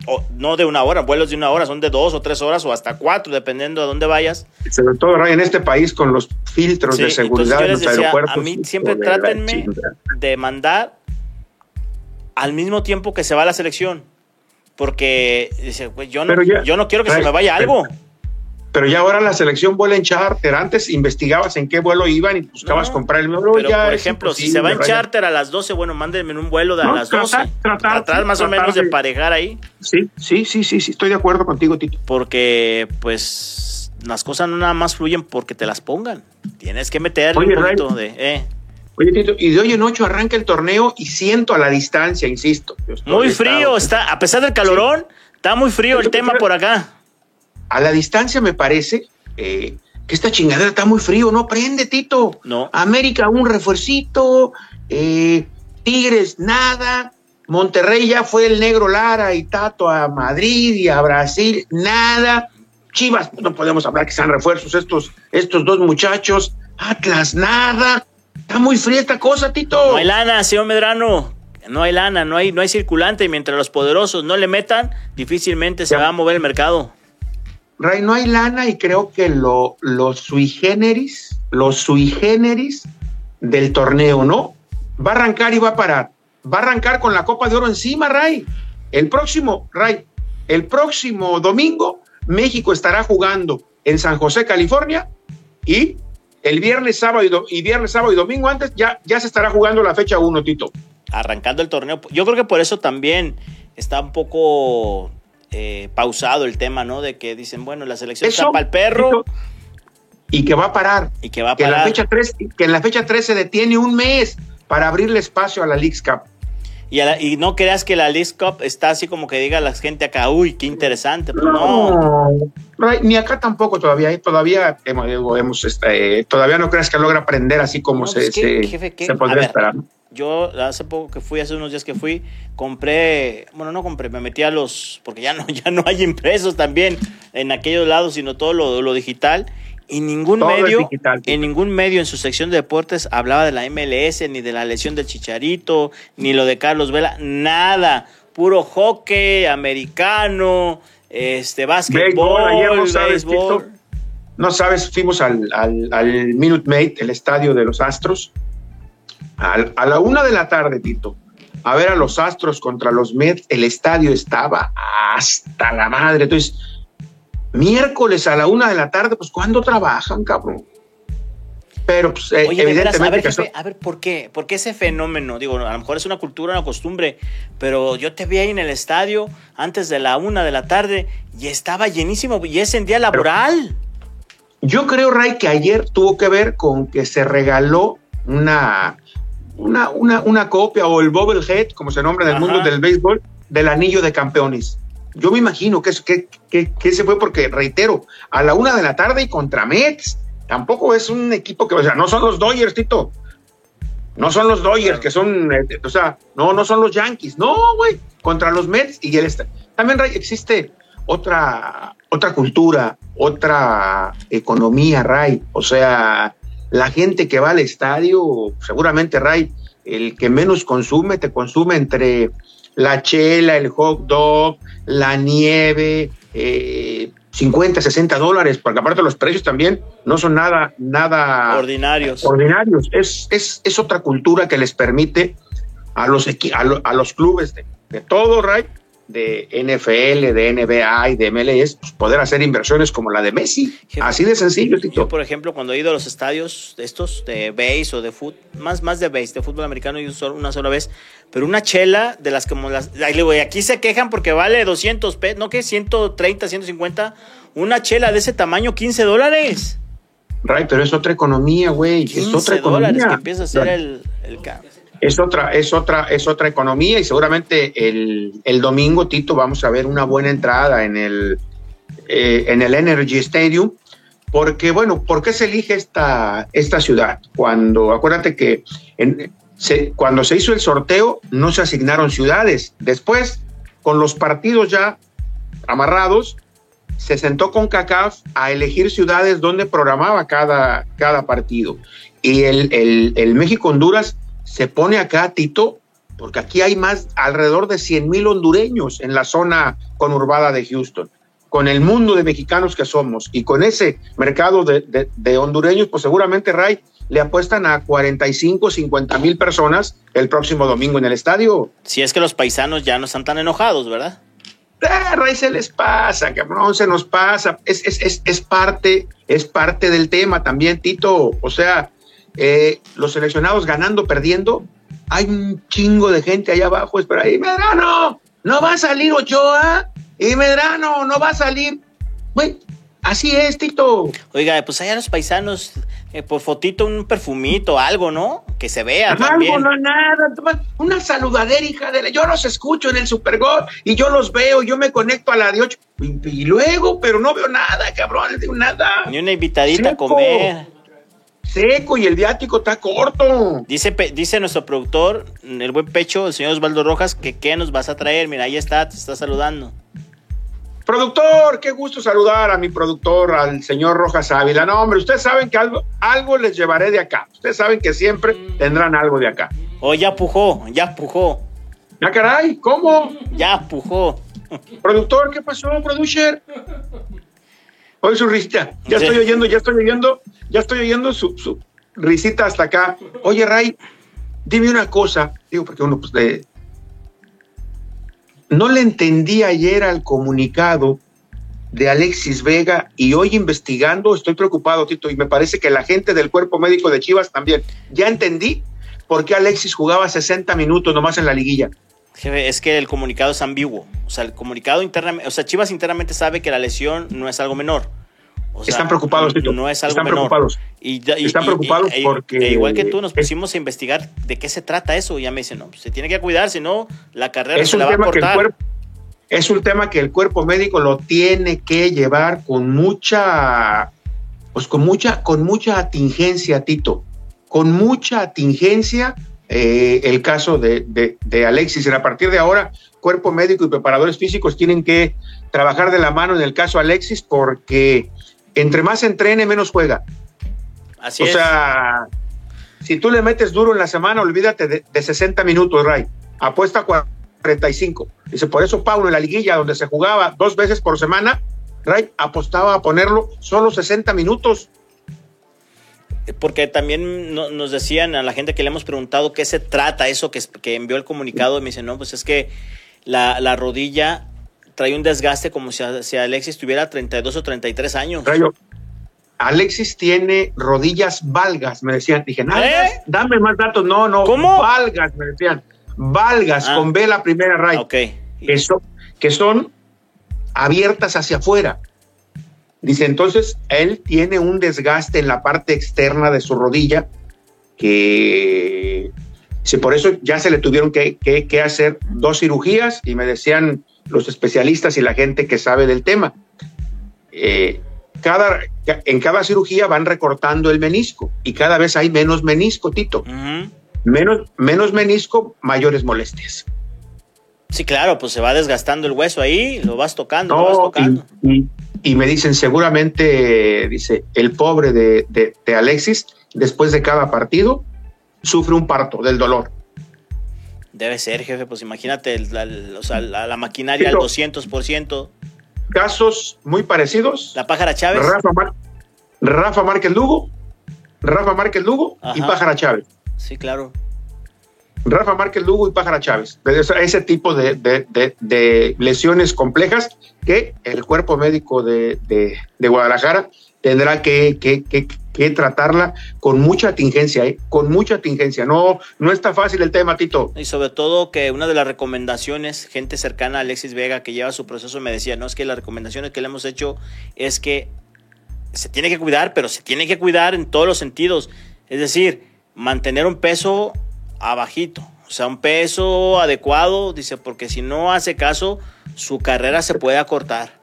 o- no de una hora, vuelos de una hora, son de dos o tres horas o hasta cuatro, dependiendo de dónde vayas. Sobre todo Ray, en este país con los filtros Sí, de seguridad en los decía, aeropuertos. a mí siempre de trátenme de mandar al mismo tiempo que se va la selección. porque dice, pues yo no, Pero ya- yo no quiero que se me vaya algo. Pero ya ahora la selección vuela en charter. Antes investigabas en qué vuelo iban y buscabas No, comprar el vuelo. Pero, ya por ejemplo, si se va en charter a las 12, bueno, mándenme un vuelo de a las tratar- 12. tratar- Tratar más o menos de de- parejar ahí, Sí, sí, sí, sí, sí, estoy de acuerdo contigo, Tito. porque pues las cosas no nada más fluyen porque te las pongan. Tienes que meterle Oye, un Ray. poquito de... eh. Oye, Tito, y de hoy en ocho arranca el torneo y siento a la distancia, insisto. Muy estado- frío, está, a pesar del calorón, está muy frío el Pero- tema pero- por acá. A la distancia me parece eh, que esta chingadera está muy frío, no prende, Tito. No. América un refuercito, eh, Tigres nada, Monterrey ya fue el negro Lara y Tato a Madrid y a Brasil, nada. Chivas, no podemos hablar que sean refuerzos estos, estos dos muchachos. Atlas, nada. Está muy fría esta cosa, Tito. No hay lana, señor Medrano. No hay lana, no hay, no hay circulante. Y mientras los poderosos no le metan, difícilmente se Ya. va a mover el mercado. Ray, no hay lana y creo que lo, sui generis, los sui generis del torneo, ¿no? Va a arrancar y va a parar. Va a arrancar con la Copa de Oro encima, Ray. El próximo, Ray, el próximo domingo, México estará jugando en San José, California, y el viernes, sábado y, do- y viernes, sábado y domingo antes ya, ya se estará jugando la fecha 1, Tito. Arrancando el torneo. Yo creo que por eso también está un poco eh, pausado el tema, ¿no? De que dicen, bueno, la selección Eso, está para el perro y que va a parar. y que va a que en, la parar. fecha 3, que en la fecha 3 se detiene un mes para abrirle espacio a la Leagues Cup. Y, a la- y no creas que la League Cup está así como que diga la gente acá, uy, qué interesante. Pues no. Ni acá tampoco todavía, eh, todavía hemos, digo, hemos, este, todavía no creas que logra aprender así como No, se, pues, ¿qué, se, jefe, qué? se A podría ver, esperar. Yo hace poco que fui, hace unos días que fui, compré, bueno, no compré, me metí a los, porque ya no, <laughs> ya no hay impresos también en aquellos lados, sino todo lo, lo digital. Y ningún Todo medio, digital. en ningún medio en su sección de deportes hablaba de la MLS, ni de la lesión del Chicharito, ni lo de Carlos Vela, nada. Puro hockey, americano, este, básquetbol, ayer no sabes, béisbol. No sabes, fuimos al, al, al Minute Maid, el estadio de los Astros, al- a la una de la tarde, Tito, a ver a los Astros contra los Mets, el estadio estaba hasta la madre. Entonces, miércoles a la una de la tarde, pues ¿cuándo trabajan, cabrón? Pero pues, eh, Oye, de veras, a evidentemente ver, que jefe, son- a ver, ¿por qué? ¿Por qué ese fenómeno? Digo, a lo mejor es una costumbre, una costumbre, pero yo te vi ahí en el estadio antes de la una de la tarde y estaba llenísimo y es en día laboral. Yo creo, Ray, que ayer tuvo que ver con que se regaló una, una, una, una copia o el bobblehead, como se nombra en el Ajá. mundo del béisbol, del anillo de campeones. Yo me imagino que, que, fue porque, reitero, a la una de la tarde y contra Mets. Tampoco es un equipo que, o sea, no son los Dodgers, Tito. No son los Dodgers, que son, eh, o sea, no, no son los Yankees. No, güey, contra los Mets y el est- También, Ray, existe otra, otra cultura, otra economía, Ray. O sea, la gente que va al estadio, seguramente, Ray, el que menos consume, te consume entre la chela, el hot dog, la nieve, eh, 50, 60 dólares, porque aparte los precios también no son nada, nada Ordinarios. ordinarios. Es, es, es otra cultura que les permite a los, a, lo- a los clubes de, de todo, Ray, de NFL, de NBA y de MLS, pues, poder hacer inversiones como la de Messi. Así de sencillo, Yo, Tito. por ejemplo, cuando he ido a los estadios de estos, de base o de fútbol, más, más de base, de fútbol americano, y una sola vez, pero una chela de las como las. aquí se quejan porque vale 200 pesos, no que 130, 150, una chela de ese tamaño, 15 dólares. Ray, pero es otra economía, güey. Es 15 otra dólares economía. que empieza a ser el, el ca- Es otra, es otra, es otra economía y seguramente el, el domingo, Tito, vamos a ver una buena entrada en el, eh, en el Energy Stadium. Porque, bueno, ¿por qué se elige esta, esta ciudad? Cuando, acuérdate que cuando se hizo el sorteo no se asignaron ciudades. Después, con los partidos ya amarrados, se sentó con CACAF a elegir ciudades donde programaba cada, cada partido. Y el, el México-Honduras se pone acá, Tito, porque aquí hay más, alrededor de 100 mil hondureños en la zona conurbada de Houston. Con el mundo de mexicanos que somos y con ese mercado de, de, de hondureños, pues seguramente, Ray, le apuestan a 45, 50 mil personas el próximo domingo en el estadio. Si es que los paisanos ya no están tan enojados, ¿verdad? Ah, Ray, se les pasa, cabrón, se nos pasa. Es, es, es, es parte, es parte del tema también, Tito. O sea, eh, los seleccionados ganando, perdiendo, hay un chingo de gente allá abajo, espera ahí, Medrano, no va a salir Ochoa, y Medrano, no va a salir. Güey, así es, Tito. Oiga, pues allá los paisanos, eh, por fotito, un perfumito, algo, ¿no? Que se vea Algo, también. no nada, una saludadera, hija de la. Yo los escucho en el Supergol y yo los veo, yo me conecto a la de 8 y, y luego, pero no veo nada, cabrón, nada. Ni una invitadita a comer. Seco y el viático está corto. Dice, dice nuestro productor, el buen pecho, el señor Osvaldo Rojas, que qué nos vas a traer. Mira, ahí está, te está saludando. Productor, qué gusto saludar a mi productor, al señor Rojas Ávila. No, hombre, ustedes saben que algo, algo les llevaré de acá. Ustedes saben que siempre tendrán algo de acá. Oh, ya pujó, ya pujó, Ya, caray, ¿cómo? ya pujó. Productor, ¿qué pasó, producer? Oye, su risita. Ya estoy oyendo, ya estoy oyendo, ya estoy oyendo su, su risita hasta acá. Oye, Ray, dime una cosa. Digo, porque uno, pues, de... No le entendí ayer al comunicado de Alexis Vega y hoy investigando estoy preocupado, Tito, y me parece que la gente del cuerpo médico de Chivas también. Ya entendí por qué Alexis jugaba 60 minutos nomás en la liguilla. Jefe, es que el comunicado es ambiguo. O sea, el comunicado internamente, o sea, Chivas internamente sabe que la lesión no es algo menor. O sea, Están preocupados, Tito. No es algo Están menor. preocupados. Y, ya- y- Están preocupados y- porque- e igual que tú, nos pusimos a investigar de qué se trata eso. Y ya me dicen, no, pues se tiene que cuidar, si no, la carrera es se un la va a tema que el cortar. cuerpo es un tema que el cuerpo médico lo tiene que llevar con mucha pues con mucha con mucha atingencia Tito con mucha atingencia eh, el caso de, de, de Alexis y a partir de ahora cuerpo médico y preparadores físicos tienen que trabajar de la mano en el caso Alexis porque entre más entrene menos juega Así o es. sea, si tú le metes duro en la semana, olvídate de, de 60 minutos, Ray. Apuesta 45. Dice, por eso Paulo en la liguilla, donde se jugaba dos veces por semana, Ray apostaba a ponerlo solo 60 minutos. Porque también no- nos decían a la gente que le hemos preguntado qué se trata eso que, que envió el comunicado. Y me dicen, no, pues es que la, la rodilla trae un desgaste como si, si Alexis tuviera 32 o 33 años. Rayo, Alexis tiene rodillas valgas, me decían. Dije, ¿Eh? dame más datos. No, no, ¿Cómo? valgas, me decían. Valgas, Ah. con B la primera, Ray. Ah, ok. que son, que son abiertas hacia afuera. Dice, entonces, él tiene un desgaste en la parte externa de su rodilla que, dice, por eso ya se le tuvieron que, que- que hacer dos cirugías y me decían los especialistas y la gente que sabe del tema. eh, cada, en cada cirugía van recortando el menisco y cada vez hay menos menisco, Tito. Menos, menos menisco, mayores molestias. Sí, claro, pues se va desgastando el hueso ahí, lo vas tocando, lo vas No, tocando. y, y- y me dicen, seguramente, dice, el pobre de, de- de Alexis, después de cada partido, sufre un parto del dolor. Debe ser, jefe, pues imagínate, la, la, la maquinaria al Tito. 200%. Casos muy parecidos. La pájara Chávez. Rafa, Mar- Rafa Márquez Lugo, Rafa Márquez Lugo y. Pájara Chávez. Sí, claro. Rafa Márquez Lugo y Pájara Chávez. Ese, tipo de, de- de- lesiones complejas que el cuerpo médico de Guadalajara tendrá que, que- que- que tratarla con mucha tingencia, ¿eh? con mucha tingencia. No, no está fácil el tema, Tito. Y sobre todo que una de las recomendaciones, gente cercana a Alexis Vega que lleva su proceso me decía, no es que las recomendaciones que le hemos hecho es que se tiene que cuidar, pero se tiene que cuidar en todos los sentidos. Es decir, mantener un peso abajito, o sea, un peso adecuado, dice, porque si no hace caso, su carrera se puede acortar.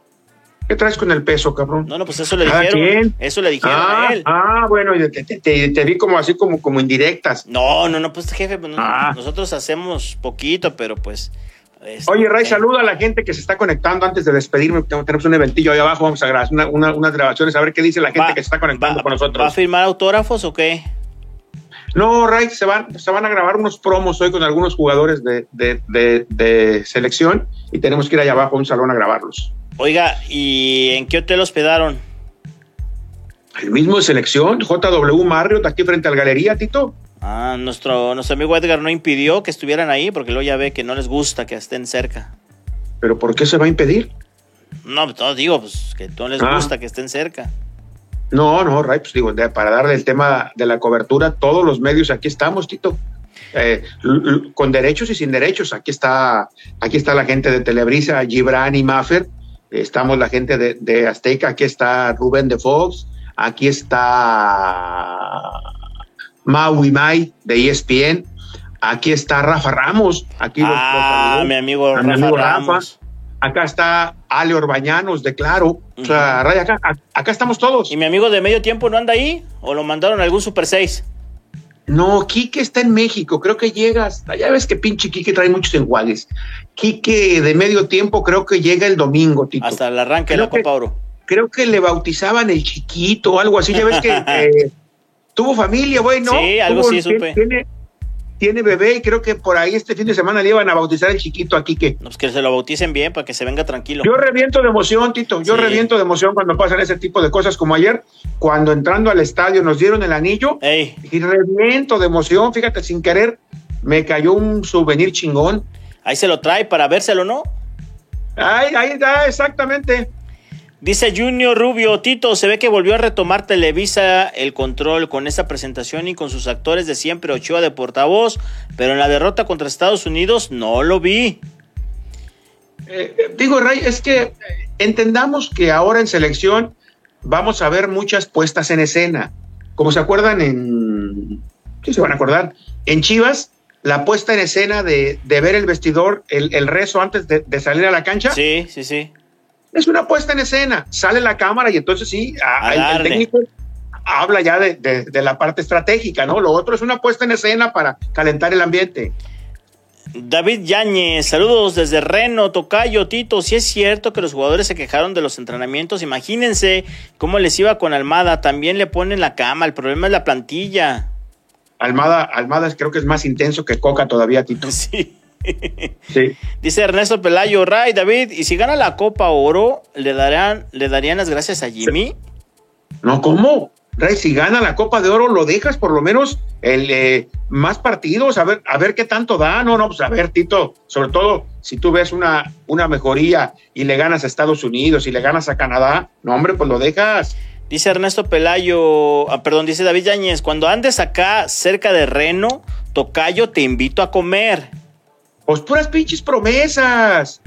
¿Qué traes con el peso, cabrón? No, no, pues eso le dijeron. quien. Eso le dijeron ah, a él. ah, bueno, te, te- te- te vi como así como, como indirectas. No, no, no, pues jefe, pues, no, Ah. nosotros hacemos poquito, pero pues... este, Oye, Ray, eh, saluda a la gente que se está conectando antes de despedirme. Tenemos un eventillo ahí abajo, vamos a grabar una- una- unas grabaciones, a ver qué dice la gente va- que se está conectando va- con nosotros. ¿Va a firmar autógrafos o qué? No, Ray, se van, se van a grabar unos promos hoy con algunos jugadores de, de- de- de selección y tenemos que ir allá abajo a un salón a grabarlos. Oiga, ¿y en qué hotel hospedaron? El mismo de selección, JW Marriott, aquí frente al Galería, Tito. Ah, nuestro, nuestro amigo Edgar no impidió que estuvieran ahí porque luego ya ve que no les gusta que estén cerca. ¿Pero por qué se va a impedir? No, pues, no digo, pues que no les Ah. gusta que estén cerca. No, no, Ray, pues digo, de- para darle el tema de la cobertura, todos los medios aquí estamos, Tito. Eh, con derechos y sin derechos. Aquí está, aquí está la gente de Telebrisa, Gibran y Maffer. Estamos la gente de, de Azteca, aquí está Rubén de Fox, aquí está Maui Mai de ESPN, aquí está Rafa Ramos, aquí los- los ah, saludos. mi amigo A mi Rafa amigo Rafa. Ramos. Acá está Ale Orbañanos de Claro, o sea, Ray, acá, acá estamos todos. ¿Y mi amigo de medio tiempo no anda ahí? ¿O lo mandaron a algún Super 6? No, Quique está en México, creo que llega hasta, ya ves que pinche Quique trae muchos enjuagues. Quique de medio tiempo creo que llega el domingo, Tito. Hasta el arranque de Creo la Copa que- Oro. Creo que le bautizaban el chiquito o algo así, ya ves que <laughs> eh, tuvo familia, güey, ¿no? Sí, algo Tuvo- sí supe. Tiene, tiene bebé y creo que por ahí este fin de semana le iban a bautizar el chiquito a Quique. No, pues que se lo bauticen bien para que se venga tranquilo. Yo reviento de emoción, Tito. Yo Sí. reviento de emoción cuando pasan ese tipo de cosas como ayer, cuando entrando al estadio nos dieron el anillo Ey, y reviento de emoción. Fíjate, sin querer me cayó un souvenir chingón. ahí se lo trae para vérselo, ¿no? Ahí, ahí está, exactamente. Dice Junior Rubio, Tito, se ve que volvió a retomar Televisa el control con esta presentación y con sus actores de siempre, Ochoa de portavoz, pero en la derrota contra Estados Unidos no lo vi. Eh, digo, Ray, es que entendamos que ahora en selección vamos a ver muchas puestas en escena. Como se acuerdan en. Sí, se van a acordar. En Chivas, la puesta en escena de, de ver el vestidor, el, el rezo antes de, de salir a la cancha, Sí, sí, sí. Es una puesta en escena. Sale la cámara y entonces sí, a- A el- técnico habla ya de, de- de la parte estratégica, ¿no? Lo otro es una puesta en escena para calentar el ambiente. David Yáñez, saludos desde Reno, Tocayo, Tito. Si es cierto que los jugadores se quejaron de los entrenamientos, imagínense cómo les iba con Almada. También le ponen la cama, el problema es la plantilla. Almada, Almada creo que es más intenso que Coca todavía, Tito. <laughs> Sí. Sí. <laughs> Dice Ernesto Pelayo, Ray, David, y si gana la Copa Oro, ¿le darán, le darían las gracias a Jimmy? No, ¿cómo? Ray, si gana la Copa de Oro, lo dejas por lo menos el eh, más partidos, a ver, a ver qué tanto da. No, no, pues a ver, Tito, sobre todo si tú ves una, una mejoría y le ganas a Estados Unidos y le ganas a Canadá, no, hombre, pues lo dejas. Dice Ernesto Pelayo, ah, perdón, dice David Yáñez, cuando andes acá cerca de Reno, Tocayo, te invito a comer. Pues puras pinches promesas.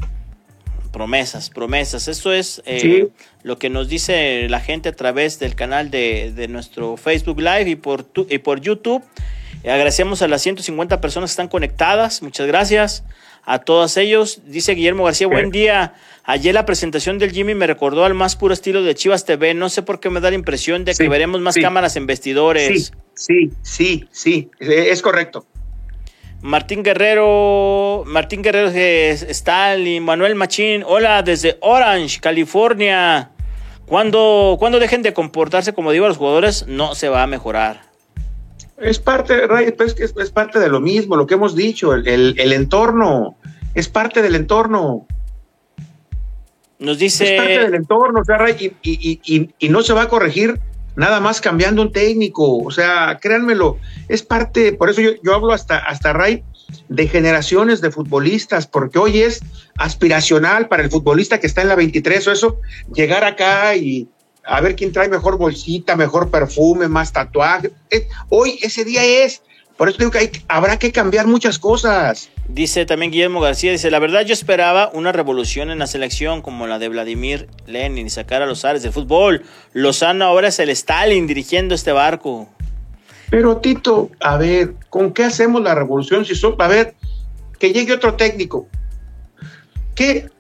Promesas, promesas. Eso es eh, Sí. lo que nos dice la gente a través del canal de, de nuestro Facebook Live y por, tu- y por YouTube. Eh, agradecemos a las 150 personas que están conectadas. Muchas gracias a todos ellos. Dice Guillermo García, buen día. Ayer la presentación del Jimmy me recordó al más puro estilo de Chivas TV. No sé por qué me da la impresión de Sí, que veremos más sí. cámaras en vestidores. Sí, sí, sí, sí, es correcto. Martín Guerrero, Martín Guerrero Stalin, Manuel Machín, hola desde Orange, California. Cuando, cuando dejen de comportarse como digo los jugadores, no se va a mejorar. Es parte, Ray, pues, es, es parte de lo mismo, lo que hemos dicho, el, el- el entorno, es parte del entorno. Nos Es parte del dice, entorno, o sea, Ray, y, y- y- y no se va a corregir nada más cambiando un técnico, o sea, créanmelo, es parte, por eso yo, yo hablo hasta, hasta Ray de generaciones de futbolistas, porque hoy es aspiracional para el futbolista que está en la 23 o eso, llegar acá y a ver quién trae mejor bolsita, mejor perfume, más tatuaje. Eh, hoy ese día es, por eso digo que hay- habrá que cambiar muchas cosas. dice también Guillermo García, dice, la verdad yo esperaba una revolución en la selección como la de Vladimir Lenin y sacar a los ares del fútbol. Lozano ahora es el Stalin dirigiendo este barco. Pero Tito, a ver, ¿con qué hacemos la revolución? Si son, a ver, que llegue otro técnico. ¿Qué,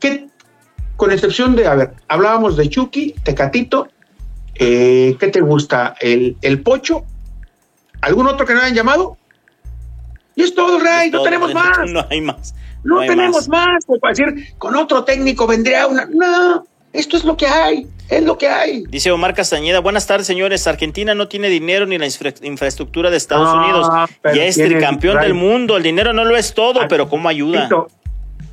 qué, con excepción de, a ver, hablábamos de Chucky, Tecatito, eh, ¿qué te gusta? ¿El, el Pocho? ¿Algún otro que no hayan llamado? Y es todo, Ray, Es no todo, tenemos <laughs> más. No hay más. No, hay tenemos más. como para decir, con otro técnico vendría una. No, esto es lo que hay, es lo que hay. Dice Omar Castañeda, buenas tardes señores, Argentina no tiene dinero ni la infra- infraestructura de Estados Ah, Unidos. Ya es tricampeón del mundo, el dinero no lo es todo, pero ¿cómo ayuda?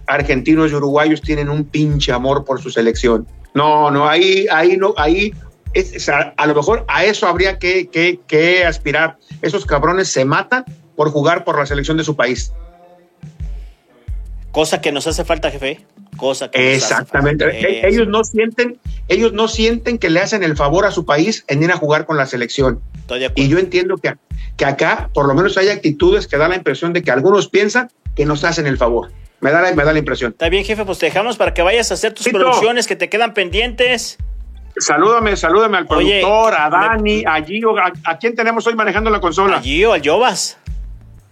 Argentinos y uruguayos tienen un pinche amor por su selección. No, no, ahí, ahí no, ahí es, es a, a lo mejor a eso habría que, que, que aspirar. Esos cabrones se matan por jugar por la selección de su país. Cosa que nos hace falta, jefe. Cosa que nos hace Exactamente. falta. E- Ellos no sienten, ellos no sienten que le hacen el favor a su país en ir a jugar con la selección. Estoy de acuerdo. Y yo entiendo que, que acá, por lo menos, hay actitudes que da la impresión de que algunos piensan que nos hacen el favor. Me da la, me da la impresión. Está bien, jefe, pues te dejamos para que vayas a hacer tus producciones que te quedan pendientes. Salúdame, salúdame al Oye, productor, a me- Dani, a Gio. ¿A, a quién tenemos hoy manejando la consola? A Gio, al Jovas.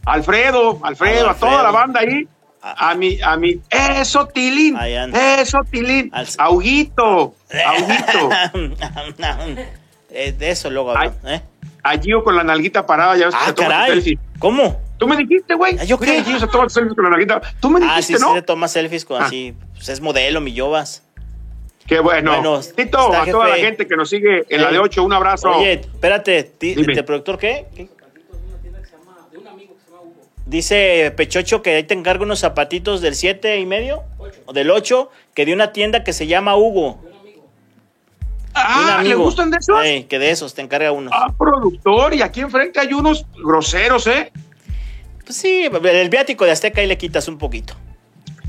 Alfredo, Alfredo, A a toda la banda ahí. A mi, a mi, eso, Tilín, eso, Tilín, Al- Auguito, <laughs> Auguito, Eh, de eso luego hablamos, ¿eh? a Gio con la nalguita parada, ya ves que Ah, se su caray. ¿Cómo? Tú me dijiste, güey. Ah, ¿yo qué? Gio se toma su selfie con la nalguita. Tú me Ah, dijiste, sí, ¿no? sí, le toma selfies con Ah. así. Pues es modelo, mi Jovas. Qué bueno. Bueno, Tito, a toda la gente que nos sigue en la de 8, un abrazo. Oye, espérate, ti-. ¿de productor qué? ¿Qué? Dice Pechocho que ahí te encargo unos zapatitos del 7 y medio, o del 8, que de una tienda que se llama Hugo. De un ah, ¿le amigo. gustan de esos? Ey, que de esos te encarga unos. Ah, productor, y aquí enfrente hay unos groseros, ¿eh? Pues sí, el viático de Azteca ahí le quitas un poquito.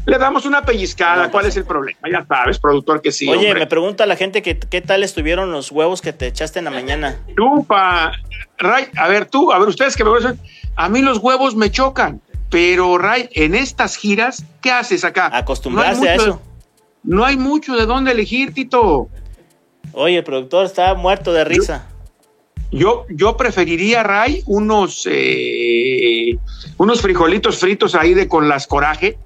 Le damos una pellizcada. ¿Cuál pues es el problema? Ya sabes, productor, que sí. Oye, hombre. me pregunta la gente que qué tal estuvieron los huevos que te echaste en la mañana. Tú, pa, Ray, a ver, tú, a ver, ustedes que me conocen, a mí los huevos me chocan, pero Ray, en estas giras, ¿qué haces acá? Acostumbrarse No a eso. No hay mucho de dónde elegir, Tito. Oye, el productor está muerto de risa. Yo, yo preferiría, Ray, unos, eh, unos frijolitos fritos ahí de con las coraje,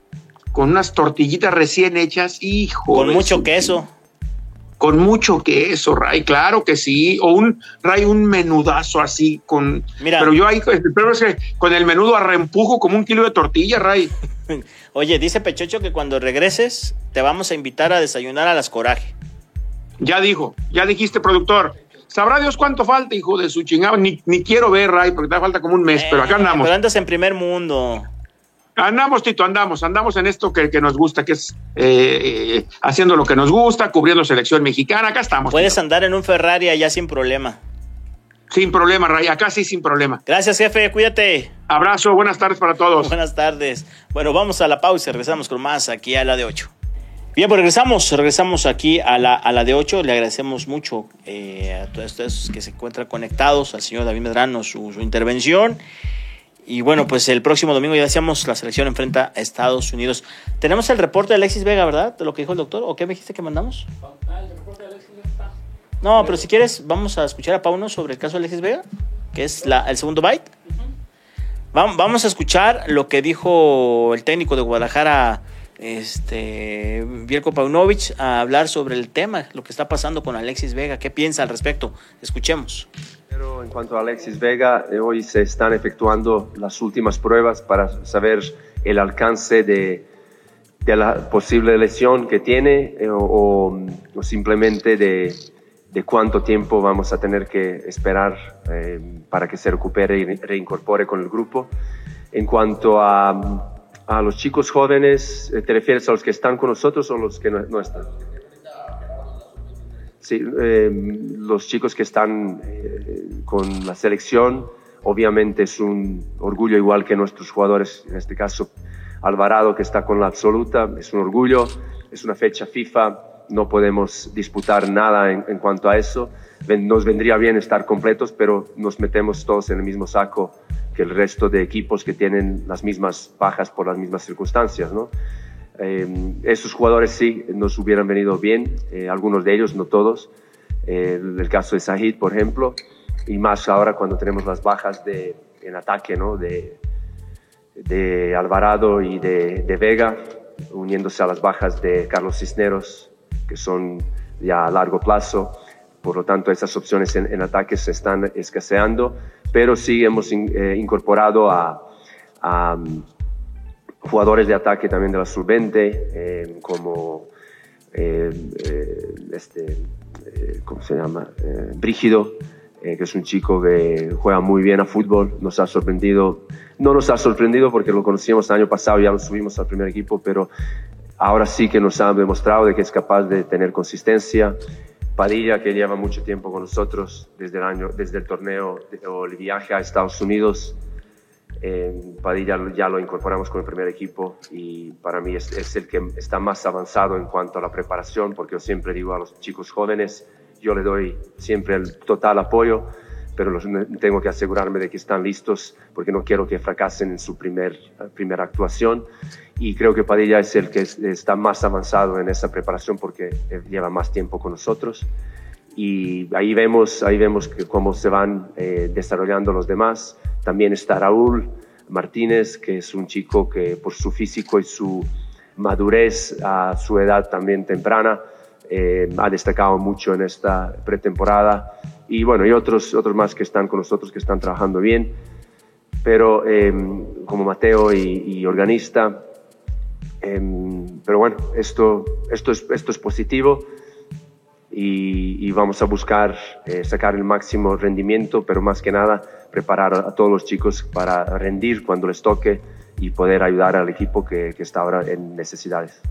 con unas tortillitas recién hechas, hijo. Con mucho queso. Con mucho queso, Ray, claro que sí. O un, Ray, un menudazo así con. Mira. Pero yo ahí, pero es que con el menudo a reempujo como un kilo de tortilla, Ray. <laughs> Oye, dice Pechocho que cuando regreses te vamos a invitar a desayunar a las coraje. Ya dijo, ya dijiste, productor. Sabrá Dios cuánto falta, hijo de su chingada. Ni, ni quiero ver, Ray, porque te falta como un mes, pero acá Eh, andamos. Pero andas en primer mundo. Andamos, Tito, andamos, andamos en esto que, que nos gusta, que es eh, eh, haciendo lo que nos gusta, cubriendo selección mexicana. Acá estamos. Puedes Tito. andar en un Ferrari allá sin problema. Sin problema, Ray, acá sí, sin problema. Gracias, jefe. Cuídate. Abrazo, buenas tardes para todos. Buenas tardes. Bueno, vamos a la pausa y regresamos con más aquí a la de 8. Bien, pues regresamos, regresamos aquí a la, a la de 8. Le agradecemos mucho eh, a todos estos que se encuentran conectados, al señor David Medrano, su, su intervención. Y bueno, pues el próximo domingo ya decíamos, la selección enfrenta a Estados Unidos. Tenemos el reporte de Alexis Vega, ¿verdad? De lo que dijo el doctor. ¿O qué me dijiste que mandamos? No, pero si quieres, vamos a escuchar a Pauno sobre el caso de Alexis Vega, que es la, el segundo byte. Vam- Vamos a escuchar lo que dijo el técnico de Guadalajara, este, Vierko Paunovic, a hablar sobre el tema, lo que está pasando con Alexis Vega. ¿Qué piensa al respecto? Escuchemos. Pero en cuanto a Alexis Vega, eh, hoy se están efectuando las últimas pruebas para saber el alcance de, la posible lesión que tiene eh, o, simplemente de, cuánto tiempo vamos a tener que esperar eh, para que se recupere y re- reincorpore con el grupo. En cuanto a, a los chicos jóvenes, eh, ¿te refieres a los que están con nosotros o los que no, no están? Sí, eh, los chicos que están eh, con la selección, obviamente es un orgullo igual que nuestros jugadores, en este caso Alvarado que está con la absoluta, es un orgullo, es una fecha FIFA, no podemos disputar nada en, en cuanto a eso. Nos vendría bien estar completos, pero nos metemos todos en el mismo saco que el resto de equipos que tienen las mismas bajas por las mismas circunstancias, ¿no? Eh, esos jugadores sí nos hubieran venido bien, eh, algunos de ellos, no todos. Eh, el, caso de Sahid, por ejemplo, y más ahora cuando tenemos las bajas de, en ataque ¿no? de, de Alvarado y de, de Vega, uniéndose a las bajas de Carlos Cisneros, que son ya a largo plazo. Por lo tanto, esas opciones en, en ataque se están escaseando, pero sí hemos in- eh, incorporado a, a, mm, jugadores de ataque también de la sub-20, eh, como eh, eh, este, eh, ¿cómo se llama? Brígido, que es un chico que juega muy bien a fútbol, nos ha sorprendido, no nos ha sorprendido porque lo conocíamos el año pasado, ya lo subimos al primer equipo, pero ahora sí que nos ha demostrado de que es capaz de tener consistencia. Padilla, que lleva mucho tiempo con nosotros desde el, año, desde el torneo o el viaje a Estados Unidos, Eh, Padilla ya lo incorporamos con el primer equipo y para mí es, el que está más avanzado en cuanto a la preparación, porque yo siempre digo a los chicos jóvenes, yo le doy siempre el total apoyo, pero tengo que asegurarme de que están listos porque no quiero que fracasen en su primer, primera actuación. Y creo que Padilla es el que está más avanzado en esa preparación porque lleva más tiempo con nosotros. Y ahí vemos, ahí vemos que cómo se van eh, desarrollando los demás. También está Raúl Martínez, que es un chico que por su físico y su madurez a su edad también temprana eh, ha destacado mucho en esta pretemporada y bueno, y otros, otros más que están con nosotros, que están trabajando bien, pero em, como Mateo y, organista, em, pero bueno, esto, esto, es, esto es positivo y, vamos a buscar eh, sacar el máximo rendimiento, pero más que nada preparar a todos los chicos para rendir cuando les toque y poder ayudar al equipo que, que está ahora en necesidades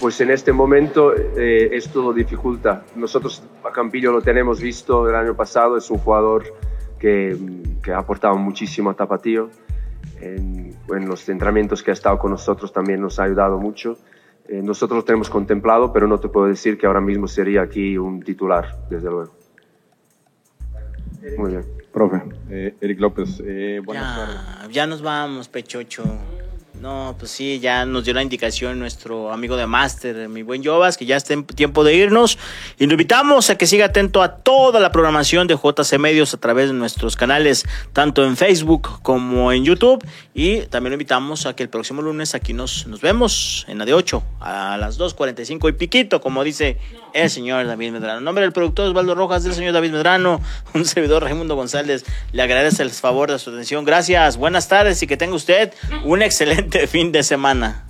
pues en este momento eh, esto lo dificulta. Nosotros a Campillo lo tenemos visto el año pasado, es un jugador que, que ha aportado muchísimo a Tapatío. En, los entrenamientos que ha estado con nosotros también nos ha ayudado mucho. Eh, nosotros lo tenemos contemplado, pero no te puedo decir que ahora mismo sería aquí un titular, desde luego. Muy bien. Profe, eh, Eric López, eh, buenas ya, tardes. Ya nos vamos, Pechocho. No, pues sí, ya nos dio la indicación nuestro amigo de Master, mi buen Jovas, que ya está en tiempo de irnos. Y lo invitamos a que siga atento a toda la programación de JC Medios a través de nuestros canales, tanto en Facebook como en YouTube. Y también lo invitamos a que el próximo lunes aquí nos, nos vemos en la de 8 a las 2.45 y piquito, como dice el señor David Medrano. En nombre del productor Osvaldo Rojas, del señor David Medrano, <laughs> un servidor Raimundo González, le agradece el favor de su atención. Gracias, buenas tardes y que tenga usted un excelente fin de semana.